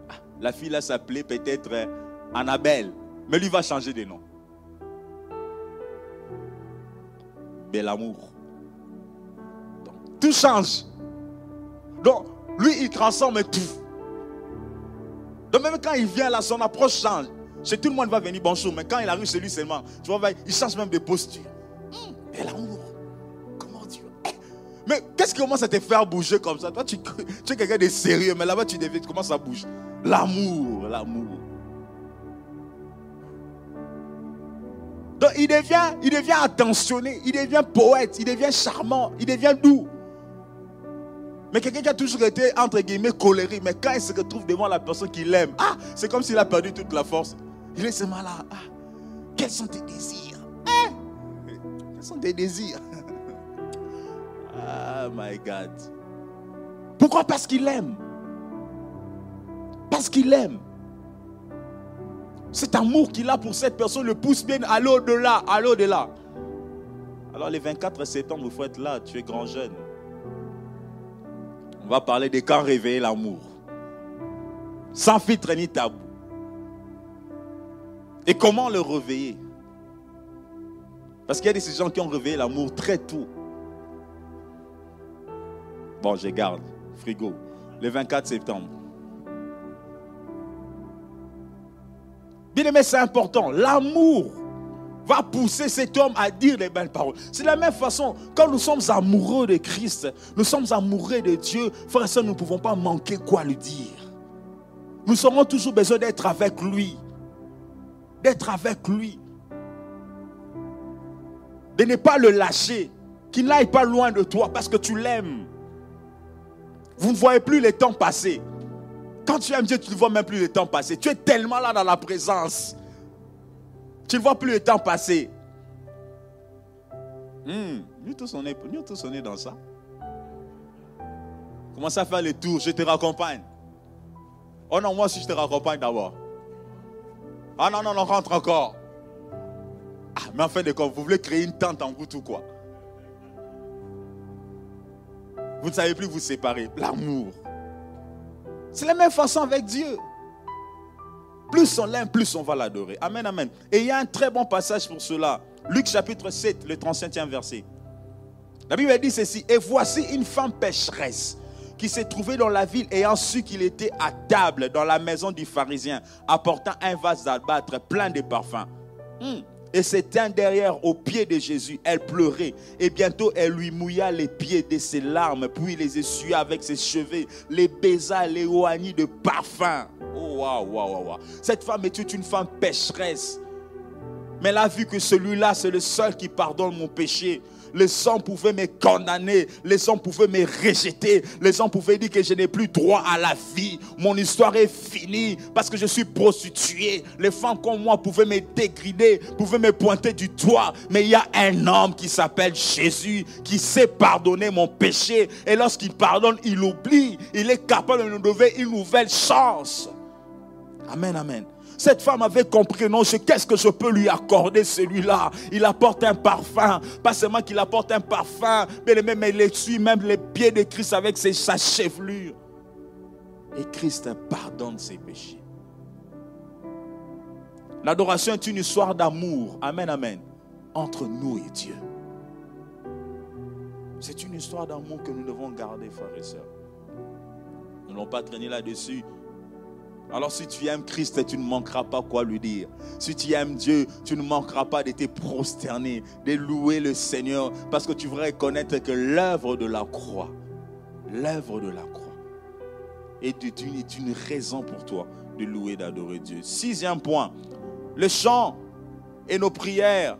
Speaker 1: Ah, la fille là s'appelait peut-être euh, Annabelle, mais lui va changer de nom. Bel amour. tout change. Donc, lui, il transforme tout. Donc, même quand il vient là, son approche change. Chez tout le monde va venir bonjour, mais quand il arrive chez lui seulement, tu vois, il change même de posture. Et l'amour. Comment tu Mais qu'est-ce qui commence à te faire bouger comme ça? Toi, tu, es quelqu'un de sérieux, mais là-bas, tu, tu commences à bouger. L'amour, l'amour. Donc il devient, il devient attentionné, il devient poète, il devient charmant, il devient doux. Mais quelqu'un qui a toujours été, entre guillemets, colérique, mais quand il se retrouve devant la personne qu'il aime, ah, c'est comme s'il a perdu toute la force. Il est seulement là. Ah, quels sont tes désirs ce sont des désirs? Ah, my God. Pourquoi? Parce qu'il aime. Parce qu'il aime. Cet amour qu'il a pour cette personne le pousse bien à l'au-delà, à l'au-delà. Alors les 24 septembre, il faut être là, tu es grand jeune. On va parler de quand réveiller l'amour. Sans filtre ni tabou. Et comment le réveiller? Parce qu'il y a de ces gens qui ont réveillé l'amour très tôt. Bon, je garde. Frigo. Le 24 septembre. Bien aimé, c'est important. L'amour va pousser cet homme à dire les belles paroles. C'est la même façon, quand nous sommes amoureux de Christ, nous sommes amoureux de Dieu, frère et nous ne pouvons pas manquer quoi lui dire. Nous aurons toujours besoin d'être avec lui. D'être avec lui de ne pas le lâcher, qu'il n'aille pas loin de toi parce que tu l'aimes. Vous ne voyez plus les temps passer. Quand tu aimes Dieu, tu ne vois même plus le temps passer. Tu es tellement là dans la présence. Tu ne vois plus le temps passer. Hum, nous tous on est, dans ça. Commence à faire les tours, je te raccompagne. Oh non, moi aussi je te raccompagne d'abord. Ah non, non, non, rentre encore. Ah, mais en fait vous voulez créer une tente en route ou quoi? Vous ne savez plus vous séparer. L'amour. C'est la même façon avec Dieu. Plus on l'aime, plus on va l'adorer. Amen, amen. Et il y a un très bon passage pour cela. Luc chapitre 7, le 35e verset. La Bible dit ceci. Et voici une femme pécheresse qui s'est trouvée dans la ville ayant su qu'il était à table dans la maison du pharisien, apportant un vase d'albâtre plein de parfums. Hmm. Et s'éteint derrière aux pieds de Jésus. Elle pleurait. Et bientôt, elle lui mouilla les pieds de ses larmes, puis les essuya avec ses cheveux, les baisa, les oignit de parfum. Oh, waouh, waouh, waouh. Cette femme était une femme pécheresse. Mais elle a vu que celui-là, c'est le seul qui pardonne mon péché. Les sang pouvaient me condamner, les sang pouvaient me rejeter, les sang pouvaient dire que je n'ai plus droit à la vie. Mon histoire est finie parce que je suis prostituée. Les femmes comme moi pouvaient me dégrider, pouvaient me pointer du doigt. Mais il y a un homme qui s'appelle Jésus qui sait pardonner mon péché. Et lorsqu'il pardonne, il oublie. Il est capable de nous donner une nouvelle chance. Amen, amen. Cette femme avait compris, non, qu'est-ce que je peux lui accorder celui-là? Il apporte un parfum. Pas seulement qu'il apporte un parfum, mais même il essuie même les pieds de Christ avec ses, sa chevelure. Et Christ pardonne ses péchés. L'adoration est une histoire d'amour. Amen, amen. Entre nous et Dieu. C'est une histoire d'amour que nous devons garder, frères et sœurs. Nous n'allons pas traîner là-dessus. Alors si tu aimes Christ, tu ne manqueras pas quoi lui dire. Si tu aimes Dieu, tu ne manqueras pas de te prosterner, de louer le Seigneur, parce que tu vas reconnaître que l'œuvre de la croix, l'œuvre de la croix, est une, est une raison pour toi de louer, d'adorer Dieu. Sixième point, le chant et nos prières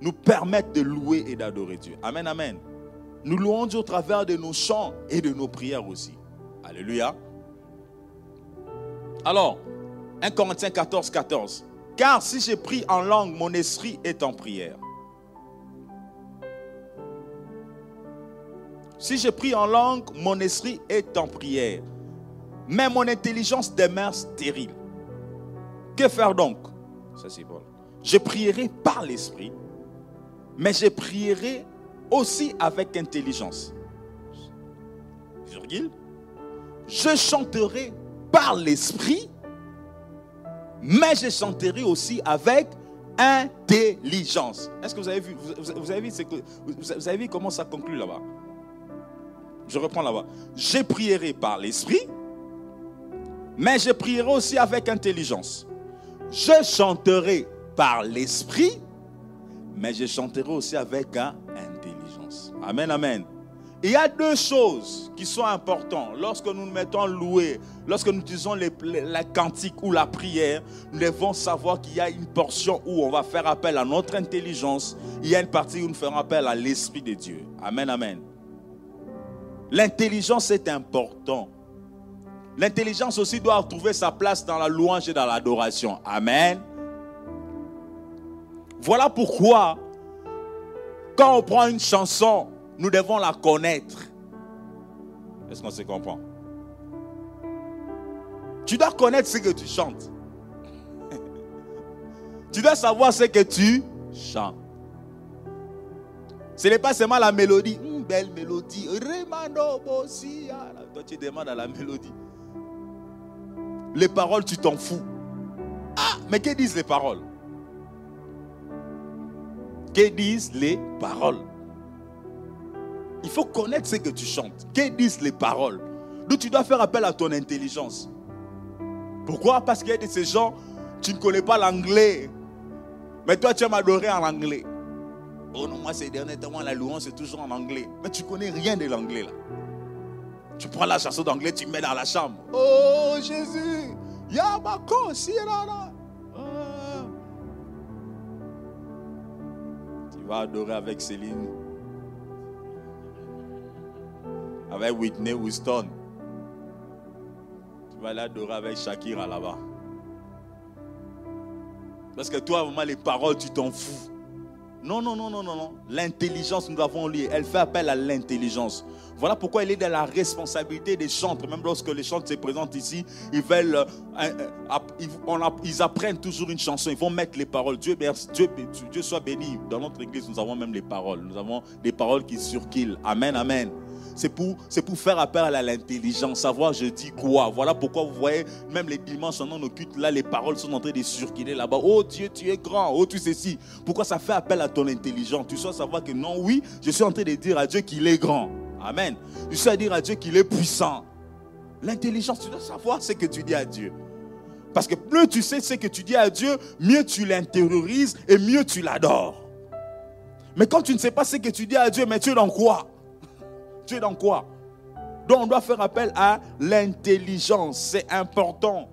Speaker 1: nous permettent de louer et d'adorer Dieu. Amen, amen. Nous louons Dieu au travers de nos chants et de nos prières aussi. Alléluia. Alors, 1 Corinthiens 14, 14. Car si j'ai pris en langue, mon esprit est en prière. Si j'ai pris en langue, mon esprit est en prière. Mais mon intelligence demeure stérile. Que faire donc? Ça. Je prierai par l'esprit, mais je prierai aussi avec intelligence. Virgule. Je chanterai par l'esprit, mais je chanterai aussi avec intelligence. Est-ce que vous avez vu, vous, avez vu, comment ça conclut là-bas? Je reprends là-bas. Je prierai par l'esprit, mais je prierai aussi avec intelligence. Je chanterai par l'esprit, mais je chanterai aussi avec intelligence. Amen, amen. Il y a deux choses qui sont importantes lorsque nous nous mettons louer, lorsque nous utilisons la cantique ou la prière. Nous devons savoir qu'il y a une portion où on va faire appel à notre intelligence. Il y a une partie où nous ferons appel à l'Esprit de Dieu. Amen, amen. L'intelligence est important. L'intelligence aussi doit trouver sa place dans la louange et dans l'adoration. Amen. Voilà pourquoi, quand on prend une chanson, nous devons la connaître. Est-ce qu'on se comprend? Tu dois connaître ce que tu chantes. tu dois savoir ce que tu chantes. Ce n'est pas seulement la mélodie. Une belle mélodie. Toi, tu demandes à la mélodie. Les paroles, tu t'en fous. Ah, mais que disent les paroles? Que disent les paroles? Il faut connaître ce que tu chantes. Que disent les paroles Donc tu dois faire appel à ton intelligence. Pourquoi? Parce qu'il y a de ces gens, tu ne connais pas l'anglais. Mais toi, tu aimes adorer en anglais. Oh non, moi, ces derniers temps, la louange, c'est toujours en anglais. Mais tu connais rien de l'anglais, là. Tu prends la chanson d'anglais, tu mets dans la chambre. Oh, Jésus, Yamako, Sirara. Ah. Tu vas adorer avec Céline avec Whitney Houston. Tu vas l'adorer avec Shakira là-bas. Parce que toi, vraiment, les paroles, tu t'en fous. Non, non, non, non, non, non. L'intelligence, nous avons lu, elle fait appel à l'intelligence. Voilà pourquoi il est dans la responsabilité des chantres. Même lorsque les chantres se présentent ici, ils veulent, euh, euh, ils apprennent toujours une chanson. Ils vont mettre les paroles. Dieu, Dieu, Dieu soit béni. Dans notre église, nous avons même les paroles. Nous avons des paroles qui surquillent. Amen, amen. C'est pour, pour faire appel à l'intelligence, savoir je dis quoi. Voilà pourquoi vous voyez, même les dimanches, pendant nos cultes, là, les paroles sont en train de surquiller là-bas. Oh Dieu, tu es grand. Oh, tu si. Pourquoi ça fait appel à ton intelligence? Tu dois savoir que non, oui, je suis en train de dire à Dieu qu'il est grand. Amen. Je suis dire à Dieu qu'il est puissant. L'intelligence, tu dois savoir ce que tu dis à Dieu. Parce que plus tu sais ce que tu dis à Dieu, mieux tu l'intériorises et mieux tu l'adores. Mais quand tu ne sais pas ce que tu dis à Dieu, mais tu es dans quoi? Dans quoi? Donc on doit faire appel à l'intelligence. C'est important.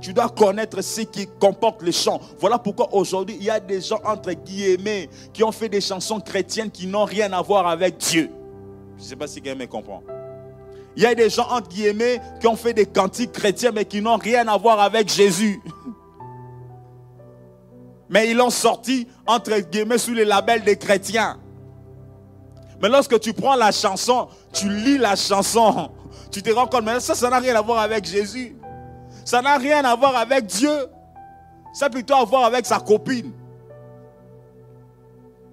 Speaker 1: Tu dois connaître ce qui comporte les chants. Voilà pourquoi aujourd'hui, il y a des gens, entre guillemets, qui ont fait des chansons chrétiennes qui n'ont rien à voir avec Dieu. Je ne sais pas si quelqu'un me comprend. Il y a des gens, entre guillemets, qui ont fait des cantiques chrétiens, mais qui n'ont rien à voir avec Jésus. Mais ils l'ont sorti, entre guillemets, sous les labels des chrétiens. Mais lorsque tu prends la chanson, tu lis la chanson, tu te rends compte, mais ça, ça n'a rien à voir avec Jésus. Ça n'a rien à voir avec Dieu. Ça a plutôt à voir avec sa copine.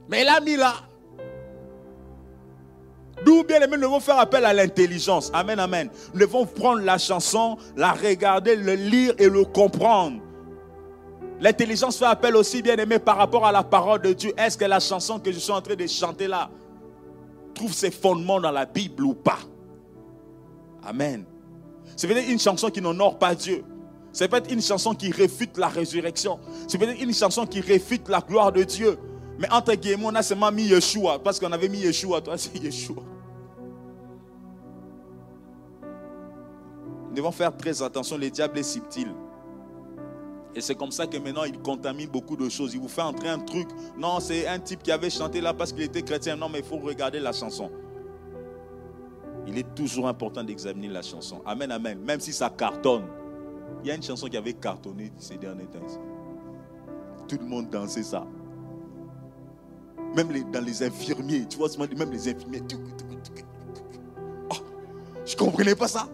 Speaker 1: Mais il a mis là. D'où bien aimé, nous devons faire appel à l'intelligence. Amen, amen. Nous devons prendre la chanson, la regarder, le lire et le comprendre. L'intelligence fait appel aussi, bien aimé, par rapport à la parole de Dieu. Est-ce que la chanson que je suis en train de chanter là trouve ses fondements dans la Bible ou pas Amen. C'est peut-être une chanson qui n'honore pas Dieu. C'est peut-être une chanson qui réfute la résurrection. C'est peut-être une chanson qui réfute la gloire de Dieu. Mais entre guillemets, on a seulement mis Yeshua. Parce qu'on avait mis Yeshua. Toi, c'est Yeshua. Nous devons faire très attention. Le diable est subtil. Et c'est comme ça que maintenant il contamine beaucoup de choses. Il vous fait entrer un truc. Non, c'est un type qui avait chanté là parce qu'il était chrétien. Non, mais il faut regarder la chanson. Il est toujours important d'examiner la chanson. Amen, amen. Même si ça cartonne. Il y a une chanson qui avait cartonné ces derniers temps. Tout le monde dansait ça. Même dans les infirmiers, tu vois, même les infirmiers. Oh, je ne comprenais pas ça.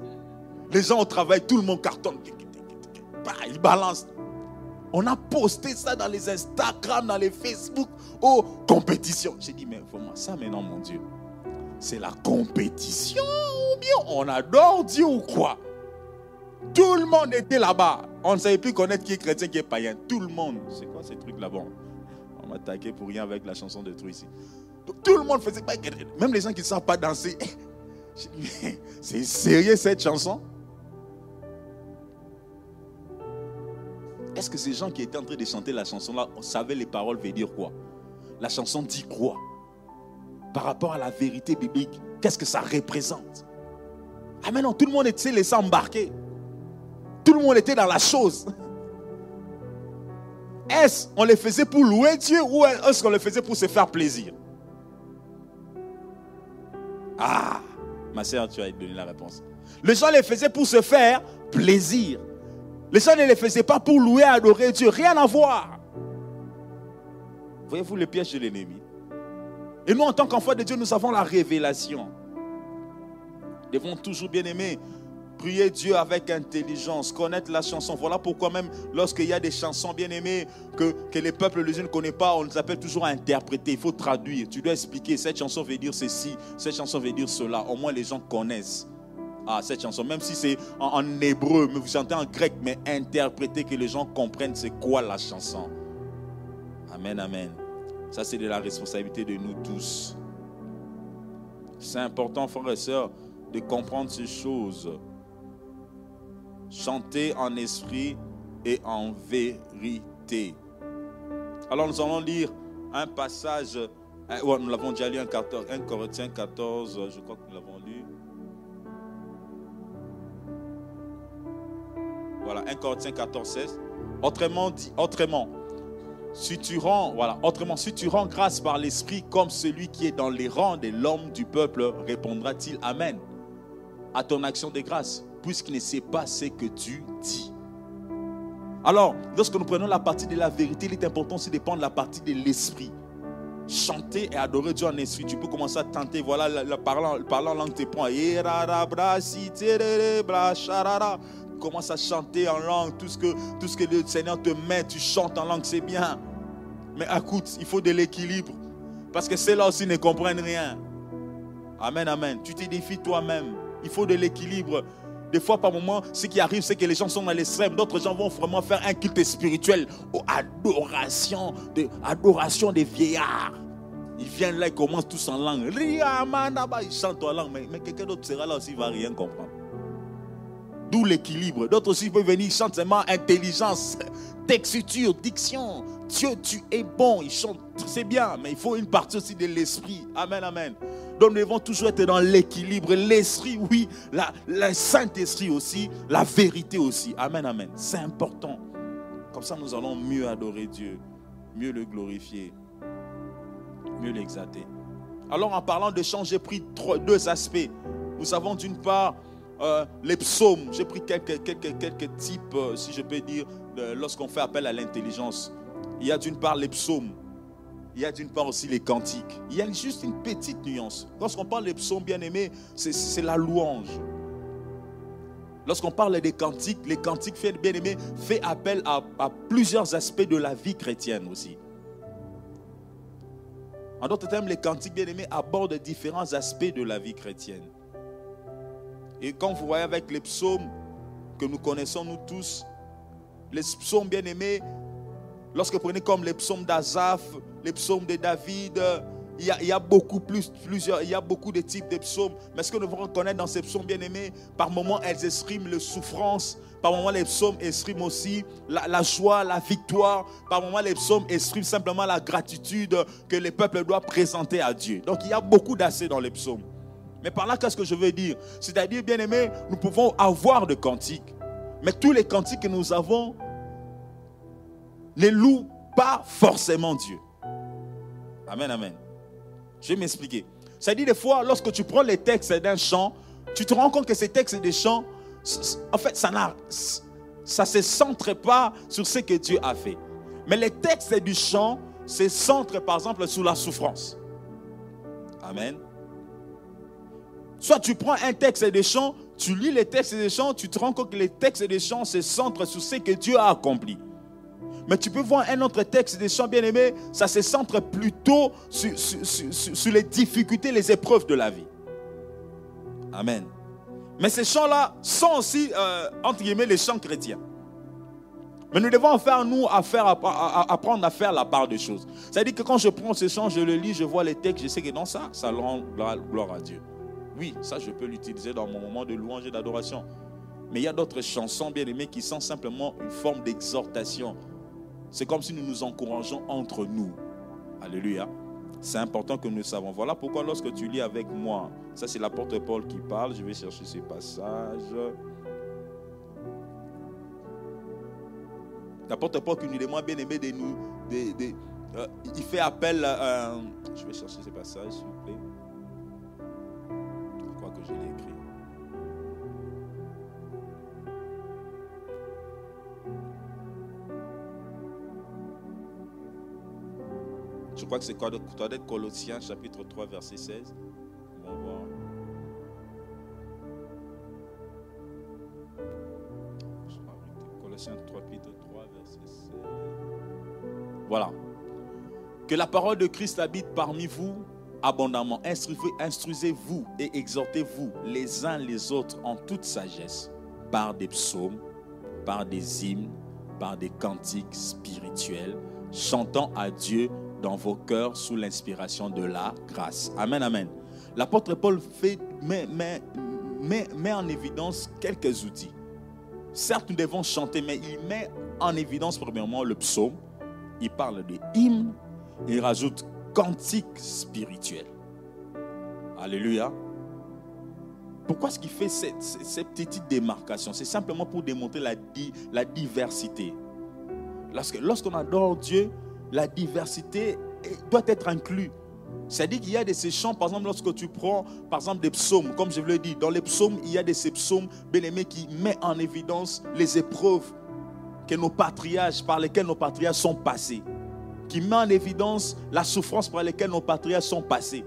Speaker 1: Les gens au travail, tout le monde cartonne. Bah, ils balancent. On a posté ça dans les Instagram, dans les Facebook. Oh, compétition. J'ai dit, mais vraiment, ça maintenant, mon Dieu c'est la compétition ou bien on adore Dieu ou quoi? Tout le monde était là-bas. On ne savait plus connaître qui est chrétien, qui est païen. Tout le monde. C'est quoi ces trucs là-bas On m'a attaqué pour rien avec la chanson de truc ici. Tout le monde faisait pas. Même les gens qui ne savent pas danser. C'est sérieux cette chanson? Est-ce que ces gens qui étaient en train de chanter la chanson là savaient les paroles veulent dire quoi? La chanson dit quoi? Par rapport à la vérité biblique, qu'est-ce que ça représente? Ah mais non, tout le monde était laissé embarquer. Tout le monde était dans la chose. Est-ce qu'on les faisait pour louer Dieu ou est-ce qu'on les faisait pour se faire plaisir? Ah, ma soeur, tu as donné la réponse. Les gens les faisaient pour se faire plaisir. Les gens ne les faisaient pas pour louer, adorer Dieu. Rien à voir. Voyez-vous le piège de l'ennemi? Et nous, en tant qu'enfants de Dieu, nous avons la révélation. Nous devons toujours, bien aimer, prier Dieu avec intelligence, connaître la chanson. Voilà pourquoi même lorsqu'il y a des chansons bien aimées que, les peuples les ne connaissent pas, on les appelle toujours à interpréter. Il faut traduire. Tu dois expliquer. Cette chanson veut dire ceci, cette chanson veut dire cela. Au moins les gens connaissent. Ah, cette chanson, même si c'est en, en, hébreu, mais vous chantez en grec, mais interprétez que les gens comprennent c'est quoi la chanson. Amen, amen. Ça, c'est de la responsabilité de nous tous. C'est important, frères et sœurs, de comprendre ces choses. Chanter en esprit et en vérité. Alors nous allons lire un passage, nous l'avons déjà lu, 1 Corinthiens 14, je crois que nous l'avons lu. Voilà, 1 Corinthiens 14, 16. Autrement dit, autrement, si tu rends, voilà, autrement, si tu rends grâce par l'Esprit comme celui qui est dans les rangs de l'homme du peuple, répondra-t-il Amen à ton action de grâce, puisqu'il ne sait pas ce que tu dis. Alors, lorsque nous prenons la partie de la vérité, il est important aussi de prendre la partie de l'esprit. Chanter et adorer Dieu en esprit. Tu peux commencer à tenter, voilà, le parlant, parlant langue te prend. Commence à chanter en langue. Tout ce, que, le Seigneur te met, tu chantes en langue, c'est bien. Mais écoute, il faut de l'équilibre. Parce que ceux-là aussi ne comprennent rien. Amen, amen. Tu t'édifies toi-même. Il faut de l'équilibre. Des fois, par moment, ce qui arrive, c'est que les gens sont dans l'extrême. D'autres gens vont vraiment faire un culte spirituel, ou adoration, de, adoration des vieillards. Ils viennent là, ils commencent tous en langue. Ils chantent en langue, mais, mais quelqu'un d'autre sera là aussi, il ne va rien comprendre. D'où l'équilibre. D'autres aussi peuvent venir, ils chantent seulement intelligence, texture, diction. Dieu, tu es bon. Ils chantent, c'est bien, mais il faut une partie aussi de l'esprit. Amen, amen. Donc nous devons toujours être dans l'équilibre. L'esprit, oui. La, Saint-Esprit aussi. La vérité aussi. Amen, amen. C'est important. Comme ça, nous allons mieux adorer Dieu, mieux le glorifier, mieux l'exalter. Alors, en parlant de chant, j'ai pris deux aspects. Nous avons d'une part euh, les psaumes. J'ai pris quelques, quelques, types, euh, si je peux dire, lorsqu'on fait appel à l'intelligence. Il y a d'une part les psaumes il y a d'une part aussi les cantiques. Il y a juste une petite nuance. Lorsqu'on parle des psaumes bien-aimés, c'est la louange. Lorsqu'on parle des cantiques, les cantiques, bien-aimés, fait appel à, plusieurs aspects de la vie chrétienne aussi. En d'autres termes, les cantiques, bien-aimés, abordent différents aspects de la vie chrétienne. Et quand vous voyez avec les psaumes que nous connaissons, nous tous, les psaumes, bien-aimés, lorsque vous prenez comme les psaumes d'Azaph, les psaumes de David, il y, a, beaucoup plus, plusieurs, il y a beaucoup de types de psaumes. Mais ce que nous devons reconnaître dans ces psaumes bien-aimés, par moments elles expriment la souffrance, par moments les psaumes expriment aussi la, joie, la victoire, par moments les psaumes expriment simplement la gratitude que les peuples doivent présenter à Dieu. Donc il y a beaucoup d'assez dans les psaumes. Mais par là, qu'est-ce que je veux dire? C'est-à-dire, bien-aimés, nous pouvons avoir de cantiques. Mais tous les cantiques que nous avons ne louent pas forcément Dieu. Amen, amen. Je vais m'expliquer. Dit des fois, lorsque tu prends les textes d'un chant, tu te rends compte que ces textes des chants, en fait, ça ne ça se centre pas sur ce que Dieu a fait. Mais les textes du chant se centrent par exemple sur la souffrance. Amen. Soit tu prends un texte des chants, tu lis les textes des chants, tu te rends compte que les textes des chants se centrent sur ce que Dieu a accompli. Mais tu peux voir un autre texte des chants bien-aimés, ça se centre plutôt sur, les difficultés, les épreuves de la vie. Amen. Mais ces chants-là sont aussi, euh, entre guillemets, les chants chrétiens. Mais nous devons faire, nous, à faire, apprendre à faire la part des choses. C'est-à-dire que quand je prends ces chants, je le lis, je vois les textes, je sais que dans ça, ça rend gloire à Dieu. Oui, ça, je peux l'utiliser dans mon moment de louange et d'adoration. Mais il y a d'autres chansons bien aimées qui sont simplement une forme d'exhortation, c'est comme si nous nous encourageons entre nous. Alléluia. C'est important que nous le savons. Voilà pourquoi lorsque tu lis avec moi, ça c'est l'apôtre Paul qui parle, je vais chercher ce passage. L'apôtre Paul qui nous demande bien aimé de nous... Euh, il fait appel... à... je vais chercher ce passage, Je crois que c'est d'être Colossiens chapitre 3 verset 16. On va voir. Colossiens 3 chapitre 3 verset 16. Voilà. Que la parole de Christ habite parmi vous abondamment. Instruisez-vous et exhortez-vous les uns les autres en toute sagesse par des psaumes, par des hymnes, par des cantiques spirituels, chantant à Dieu dans vos cœurs sous l'inspiration de la grâce. Amen, amen. L'apôtre Paul fait, met, met, en évidence quelques outils. Certes, nous devons chanter, mais il met en évidence premièrement le psaume. Il parle de hymne. Il rajoute cantique spirituel. Alléluia. Pourquoi est-ce qu'il fait cette, cette, petite démarcation? C'est simplement pour démontrer la, la diversité. Lorsqu'on adore Dieu, la diversité doit être inclue. C'est-à-dire qu'il y a de ces chants, par exemple, lorsque tu prends, par exemple, des psaumes, comme je vous l'ai dit, dans les psaumes, il y a de ces psaumes, bien aimés, qui mettent en évidence les épreuves que nos patriarches, par lesquels nos patriarches sont passés, qui met en évidence la souffrance par laquelle nos patriarches sont passés.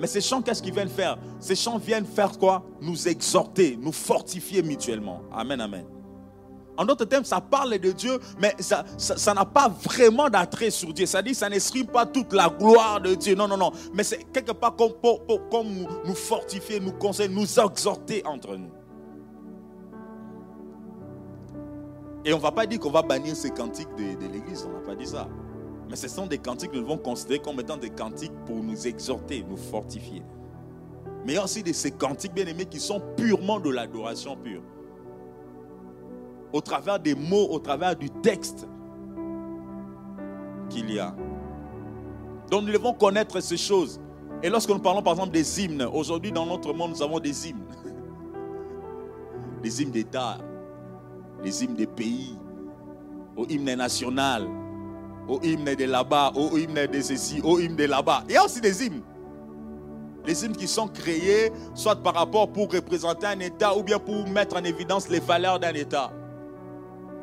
Speaker 1: Mais ces chants, qu'est-ce qu'ils viennent faire? Ces chants viennent faire quoi? Nous exhorter, nous fortifier mutuellement. Amen, amen. En d'autres termes, ça parle de Dieu, mais ça n'a pas vraiment d'attrait sur Dieu. Ça dit, ça n'exprime pas toute la gloire de Dieu. Non, non, non. Mais c'est quelque part comme, comme nous fortifier, nous conseiller, nous exhorter entre nous. Et on ne va pas dire qu'on va bannir ces cantiques de, l'Église. On n'a pas dit ça. Mais ce sont des cantiques que nous devons considérer comme étant des cantiques pour nous exhorter, nous fortifier. Mais il y a aussi de ces cantiques, bien aimés, qui sont purement de l'adoration pure. Au travers des mots, au travers du texte qu'il y a. Donc nous devons connaître ces choses. Et lorsque nous parlons par exemple des hymnes, aujourd'hui dans notre monde nous avons des hymnes. Des hymnes d'État, les hymnes des pays, au hymne national, au hymne de là-bas, au hymne de ceci, au hymne de là-bas. Il y a aussi des hymnes. Les hymnes qui sont créés, soit par rapport pour représenter un État ou bien pour mettre en évidence les valeurs d'un État.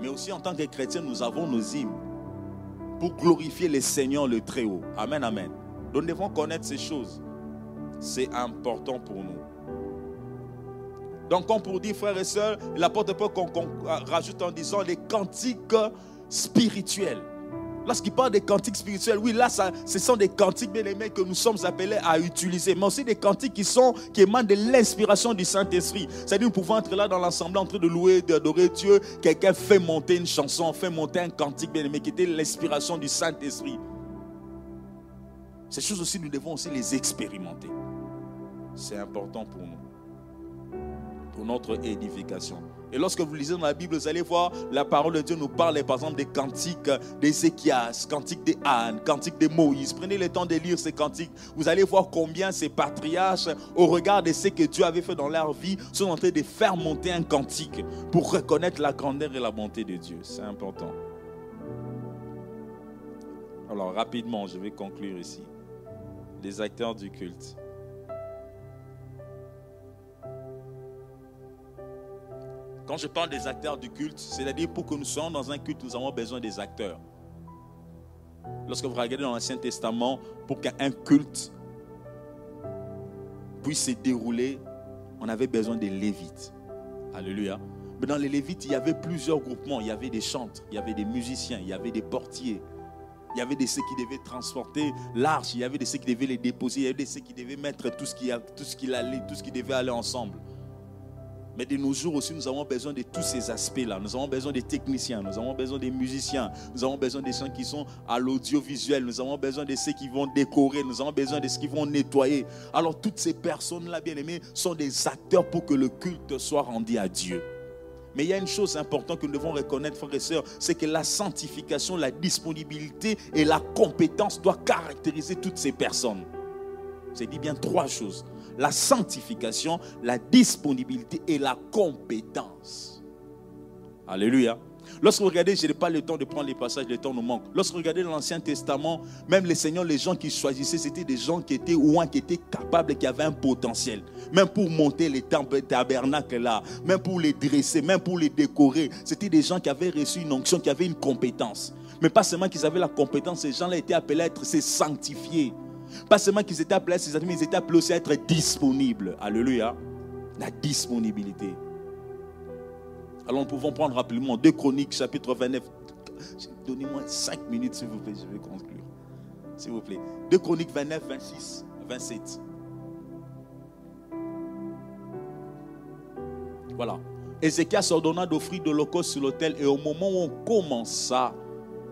Speaker 1: Mais aussi en tant que chrétiens, nous avons nos hymnes pour glorifier le Seigneur le Très-Haut. Amen, amen. nous devons connaître ces choses. C'est important pour nous. Donc, comme pour dire, frères et sœurs, l'apôtre Paul qu'on rajoute en disant les cantiques spirituels. Lorsqu'il parle des cantiques spirituels, oui, là, ce sont des cantiques, bien aimés, que nous sommes appelés à utiliser, mais aussi des cantiques qui, sont, qui émanent de l'inspiration du Saint-Esprit. C'est-à-dire, nous pouvons être là dans l'assemblée en train de louer, d'adorer Dieu. Quelqu'un fait monter une chanson, fait monter un cantique, bien aimé, qui était l'inspiration du Saint-Esprit. Ces choses aussi, nous devons aussi les expérimenter. C'est important pour nous, notre édification. Et lorsque vous lisez dans la Bible, vous allez voir, la parole de Dieu nous parle par exemple des cantiques d'Ézéchias, cantiques des Anne, cantiques de Moïse. Prenez le temps de lire ces cantiques. Vous allez voir combien ces patriarches, au regard de ce que Dieu avait fait dans leur vie, sont en train de faire monter un cantique pour reconnaître la grandeur et la bonté de Dieu. C'est important. Alors rapidement, je vais conclure ici. Les acteurs du culte. Quand je parle des acteurs du culte, c'est-à-dire pour que nous soyons dans un culte, nous avons besoin des acteurs. Lorsque vous regardez dans l'Ancien Testament, pour qu'un culte puisse se dérouler, on avait besoin des Lévites. Alléluia. Mais dans les Lévites, il y avait plusieurs groupements. Il y avait des chantres, il y avait des musiciens, il y avait des portiers. Il y avait des ceux qui devaient transporter l'arche, il y avait des ceux qui devaient les déposer, il y avait des ceux qui devaient mettre tout ce qui, tout ce qui allait, tout ce qui devait aller ensemble. Mais de nos jours aussi, nous avons besoin de tous ces aspects-là. Nous avons besoin des techniciens, nous avons besoin des musiciens, nous avons besoin des gens qui sont à l'audiovisuel, nous avons besoin de ceux qui vont décorer, nous avons besoin de ceux qui vont nettoyer. Alors toutes ces personnes-là, bien aimées, sont des acteurs pour que le culte soit rendu à Dieu. Mais il y a une chose importante que nous devons reconnaître, frères et sœurs, c'est que la sanctification, la disponibilité et la compétence doivent caractériser toutes ces personnes. C'est dit bien trois choses la sanctification, la disponibilité et la compétence. Alléluia. Lorsque vous regardez, je n'ai pas le temps de prendre les passages, le temps nous manque. Lorsque vous regardez dans l'Ancien Testament, même les seigneurs, les gens qui choisissaient, c'était des gens qui étaient ou qui étaient capables, qui avaient un potentiel. Même pour monter les temples, tabernacles là, même pour les dresser, même pour les décorer. C'était des gens qui avaient reçu une onction, qui avaient une compétence. Mais pas seulement qu'ils avaient la compétence, ces gens-là étaient appelés à être sanctifiés. Pas seulement qu'ils étaient appelés à mais ils étaient appelés aussi à être disponibles. Alléluia. La disponibilité. Alors nous pouvons prendre rapidement 2 Chroniques, chapitre 29. Donnez-moi 5 minutes, s'il vous plaît, je vais conclure. S'il vous plaît. 2 Chroniques 29, 26, 27. Voilà. Ézéchias ordonna d'offrir de l'holocauste sur l'autel et au moment où on commença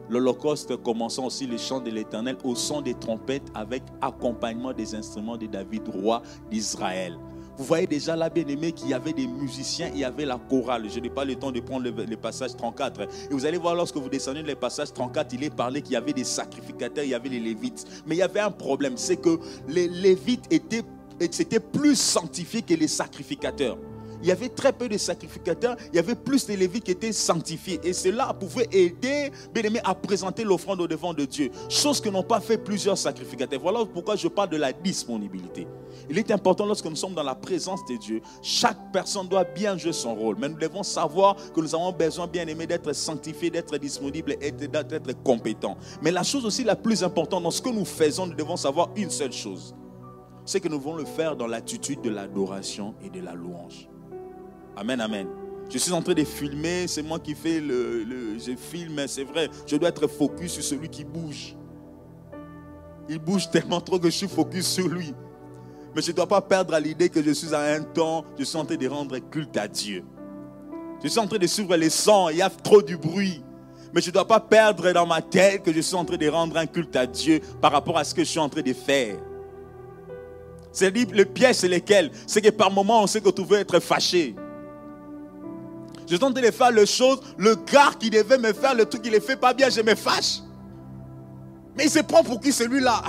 Speaker 1: L'Holocauste commençant aussi les chants de l'Éternel au son des trompettes avec accompagnement des instruments de David, roi d'Israël. Vous voyez déjà là, bien aimé, qu'il y avait des musiciens, il y avait la chorale. Je n'ai pas le temps de prendre le, passage 34. Et vous allez voir, lorsque vous descendez le passage 34, il est parlé qu'il y avait des sacrificateurs, il y avait les Lévites. Mais il y avait un problème, c'est que les Lévites étaient, étaient plus sanctifiés que les sacrificateurs. Il y avait très peu de sacrificateurs, il y avait plus de Lévites qui étaient sanctifiés. Et cela pouvait aider, bien aimé, à présenter l'offrande au devant de Dieu. Chose que n'ont pas fait plusieurs sacrificateurs. Voilà pourquoi je parle de la disponibilité. Il est important lorsque nous sommes dans la présence de Dieu, chaque personne doit bien jouer son rôle. Mais nous devons savoir que nous avons besoin, bien aimé, d'être sanctifiés, d'être disponibles et d'être compétents. Mais la chose aussi la plus importante dans ce que nous faisons, nous devons savoir une seule chose c'est que nous devons le faire dans l'attitude de l'adoration et de la louange. Amen, amen. Je suis en train de filmer, c'est moi qui fais le, le je filme, c'est vrai, je dois être focus sur celui qui bouge. Il bouge tellement trop que je suis focus sur lui. Mais je ne dois pas perdre l'idée que je suis à un temps, je suis en train de rendre culte à Dieu. Je suis en train de suivre les sons, il y a trop du bruit. Mais je ne dois pas perdre dans ma tête que je suis en train de rendre un culte à Dieu par rapport à ce que je suis en train de faire. C'est le piège, c'est lequel? C'est que par moments, on sait que tu veux être fâché. Je tente de faire les choses, le gars qui devait me faire le truc, il ne fait pas bien, je me fâche. Mais il se prend pour qui celui-là?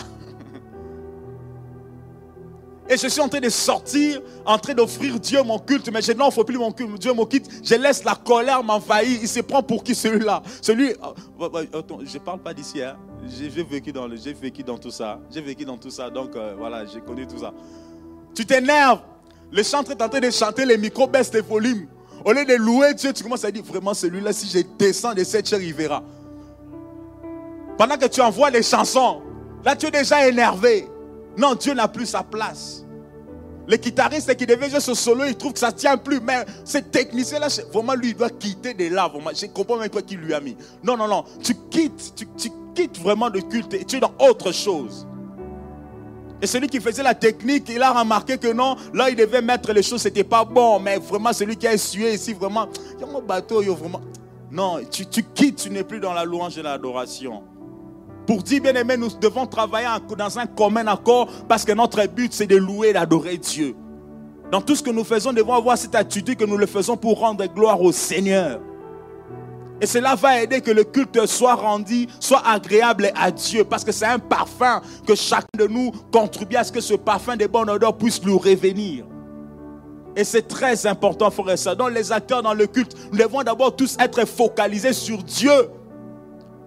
Speaker 1: Et je suis en train de sortir, en train d'offrir Dieu mon culte. Mais je n'offre plus mon culte, Dieu mon culte. Je laisse la colère m'envahir. Il se prend pour qui celui-là? Celui. Oh, attends, je ne parle pas d'ici. Hein. J'ai vécu, dans vécu dans tout ça. J'ai vécu dans tout ça. Donc euh, voilà, j'ai connu tout ça. Tu t'énerves. Le chanteur est en train de chanter, les micros baissent les volumes. Au lieu de louer Dieu, tu commences à dire vraiment celui-là, si je descends de cette chair, il verra. Pendant que tu envoies les chansons, là tu es déjà énervé. Non, Dieu n'a plus sa place. Le guitariste qui devait jouer ce solo, il trouve que ça ne tient plus. Mais ce technicien-là, vraiment, lui, il doit quitter de là. Vraiment. Je comprends même pas qui lui a mis. Non, non, non. Tu quittes, tu, quittes vraiment de culte et tu es dans autre chose. Et celui qui faisait la technique, il a remarqué que non, là il devait mettre les choses, c'était pas bon. Mais vraiment, celui qui a essuyé ici, vraiment, il y a mon bateau, vraiment. Non, tu, tu quittes, tu n'es plus dans la louange et l'adoration. Pour dire, bien aimé, nous devons travailler dans un commun accord parce que notre but, c'est de louer et d'adorer Dieu. Dans tout ce que nous faisons, nous devons avoir cette attitude que nous le faisons pour rendre gloire au Seigneur. Et cela va aider que le culte soit rendu, soit agréable à Dieu. Parce que c'est un parfum que chacun de nous contribue à ce que ce parfum de bonne odeur puisse nous revenir. Et c'est très important, frère et. Dans les acteurs dans le culte, nous devons d'abord tous être focalisés sur Dieu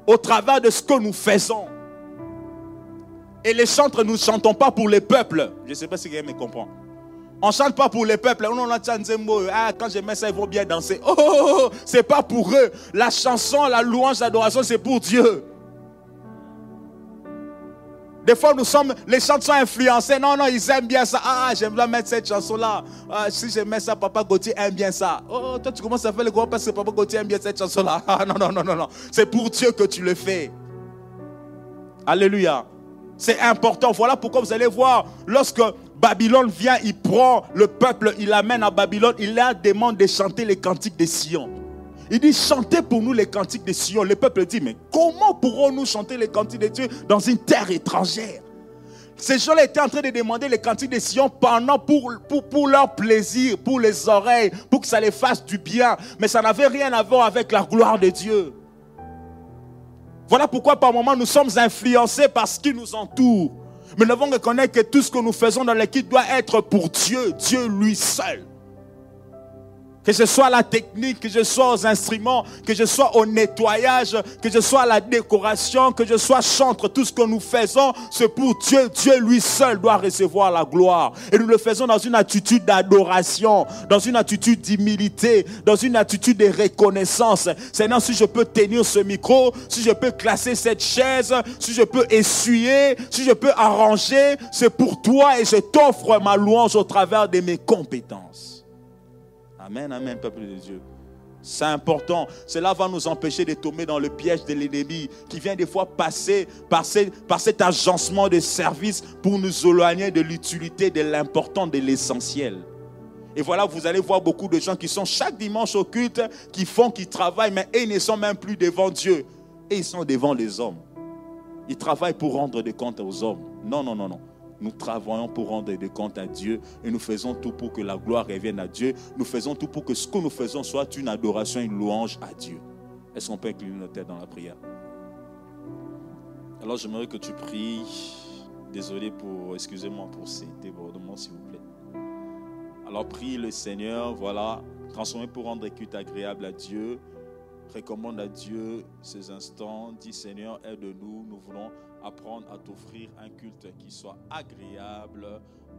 Speaker 1: au travers de ce que nous faisons. Et les chantres, nous ne chantons pas pour les peuples. Je ne sais pas si quelqu'un me comprend. On ne chante pas pour les peuples. Ah, quand je mets ça, ils vont bien danser. Oh, oh, oh, oh, c'est pas pour eux. La chanson, la louange, l'adoration, c'est pour Dieu. Des fois, nous sommes, les chants sont influencés. Non, non, ils aiment bien ça. Ah, j'aime bien mettre cette chanson-là. Ah, si je mets ça, Papa Gauthier aime bien ça. Oh, toi, tu commences à faire le gros parce que Papa Gauthier aime bien cette chanson-là. Ah, non, non, non, non, non. C'est pour Dieu que tu le fais. Alléluia. C'est important. Voilà pourquoi vous allez voir, lorsque Babylone vient, il prend le peuple, il l'amène à Babylone, il leur demande de chanter les cantiques de Sion. Il dit, chantez pour nous les cantiques de Sion. Le peuple dit, mais comment pourrons-nous chanter les cantiques de Dieu dans une terre étrangère? Ces gens-là étaient en train de demander les cantiques de Sion pendant pour, pour, pour, leur plaisir, pour les oreilles, pour que ça les fasse du bien. Mais ça n'avait rien à voir avec la gloire de Dieu. Voilà pourquoi par moments nous sommes influencés par ce qui nous entoure. Mais nous devons reconnaître que tout ce que nous faisons dans l'équipe doit être pour Dieu, Dieu lui seul. Que ce soit la technique, que je sois aux instruments, que je sois au nettoyage, que je sois à la décoration, que je sois chantre, tout ce que nous faisons, c'est pour Dieu. Dieu lui seul doit recevoir la gloire. Et nous le faisons dans une attitude d'adoration, dans une attitude d'humilité, dans une attitude de reconnaissance. Seigneur, si je peux tenir ce micro, si je peux classer cette chaise, si je peux essuyer, si je peux arranger, c'est pour toi et je t'offre ma louange au travers de mes compétences. Amen, amen, peuple de Dieu. C'est important. Cela va nous empêcher de tomber dans le piège de l'ennemi qui vient des fois passer par, cet agencement de services pour nous éloigner de l'utilité, de l'important, de l'essentiel. Et voilà, vous allez voir beaucoup de gens qui sont chaque dimanche au culte, qui font, qui travaillent, mais ils ne sont même plus devant Dieu. Et ils sont devant les hommes. Ils travaillent pour rendre des comptes aux hommes. Non, non, non, non. Nous travaillons pour rendre des comptes à Dieu et nous faisons tout pour que la gloire revienne à Dieu. Nous faisons tout pour que ce que nous faisons soit une adoration, une louange à Dieu. Est-ce qu'on peut incliner nos têtes dans la prière? Alors j'aimerais que tu pries. Désolé pour, excusez-moi pour ces débordements, s'il vous plaît. Alors prie le Seigneur, voilà, transformer pour rendre culte agréable à Dieu. Recommande à Dieu ces instants. Dis Seigneur, aide-nous. Nous voulons apprendre à t'offrir un culte qui soit agréable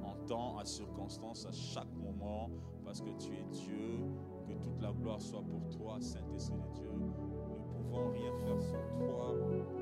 Speaker 1: en temps, à circonstance, à chaque moment, parce que tu es Dieu. Que toute la gloire soit pour toi, Saint-Esprit de Dieu. Nous ne pouvons rien faire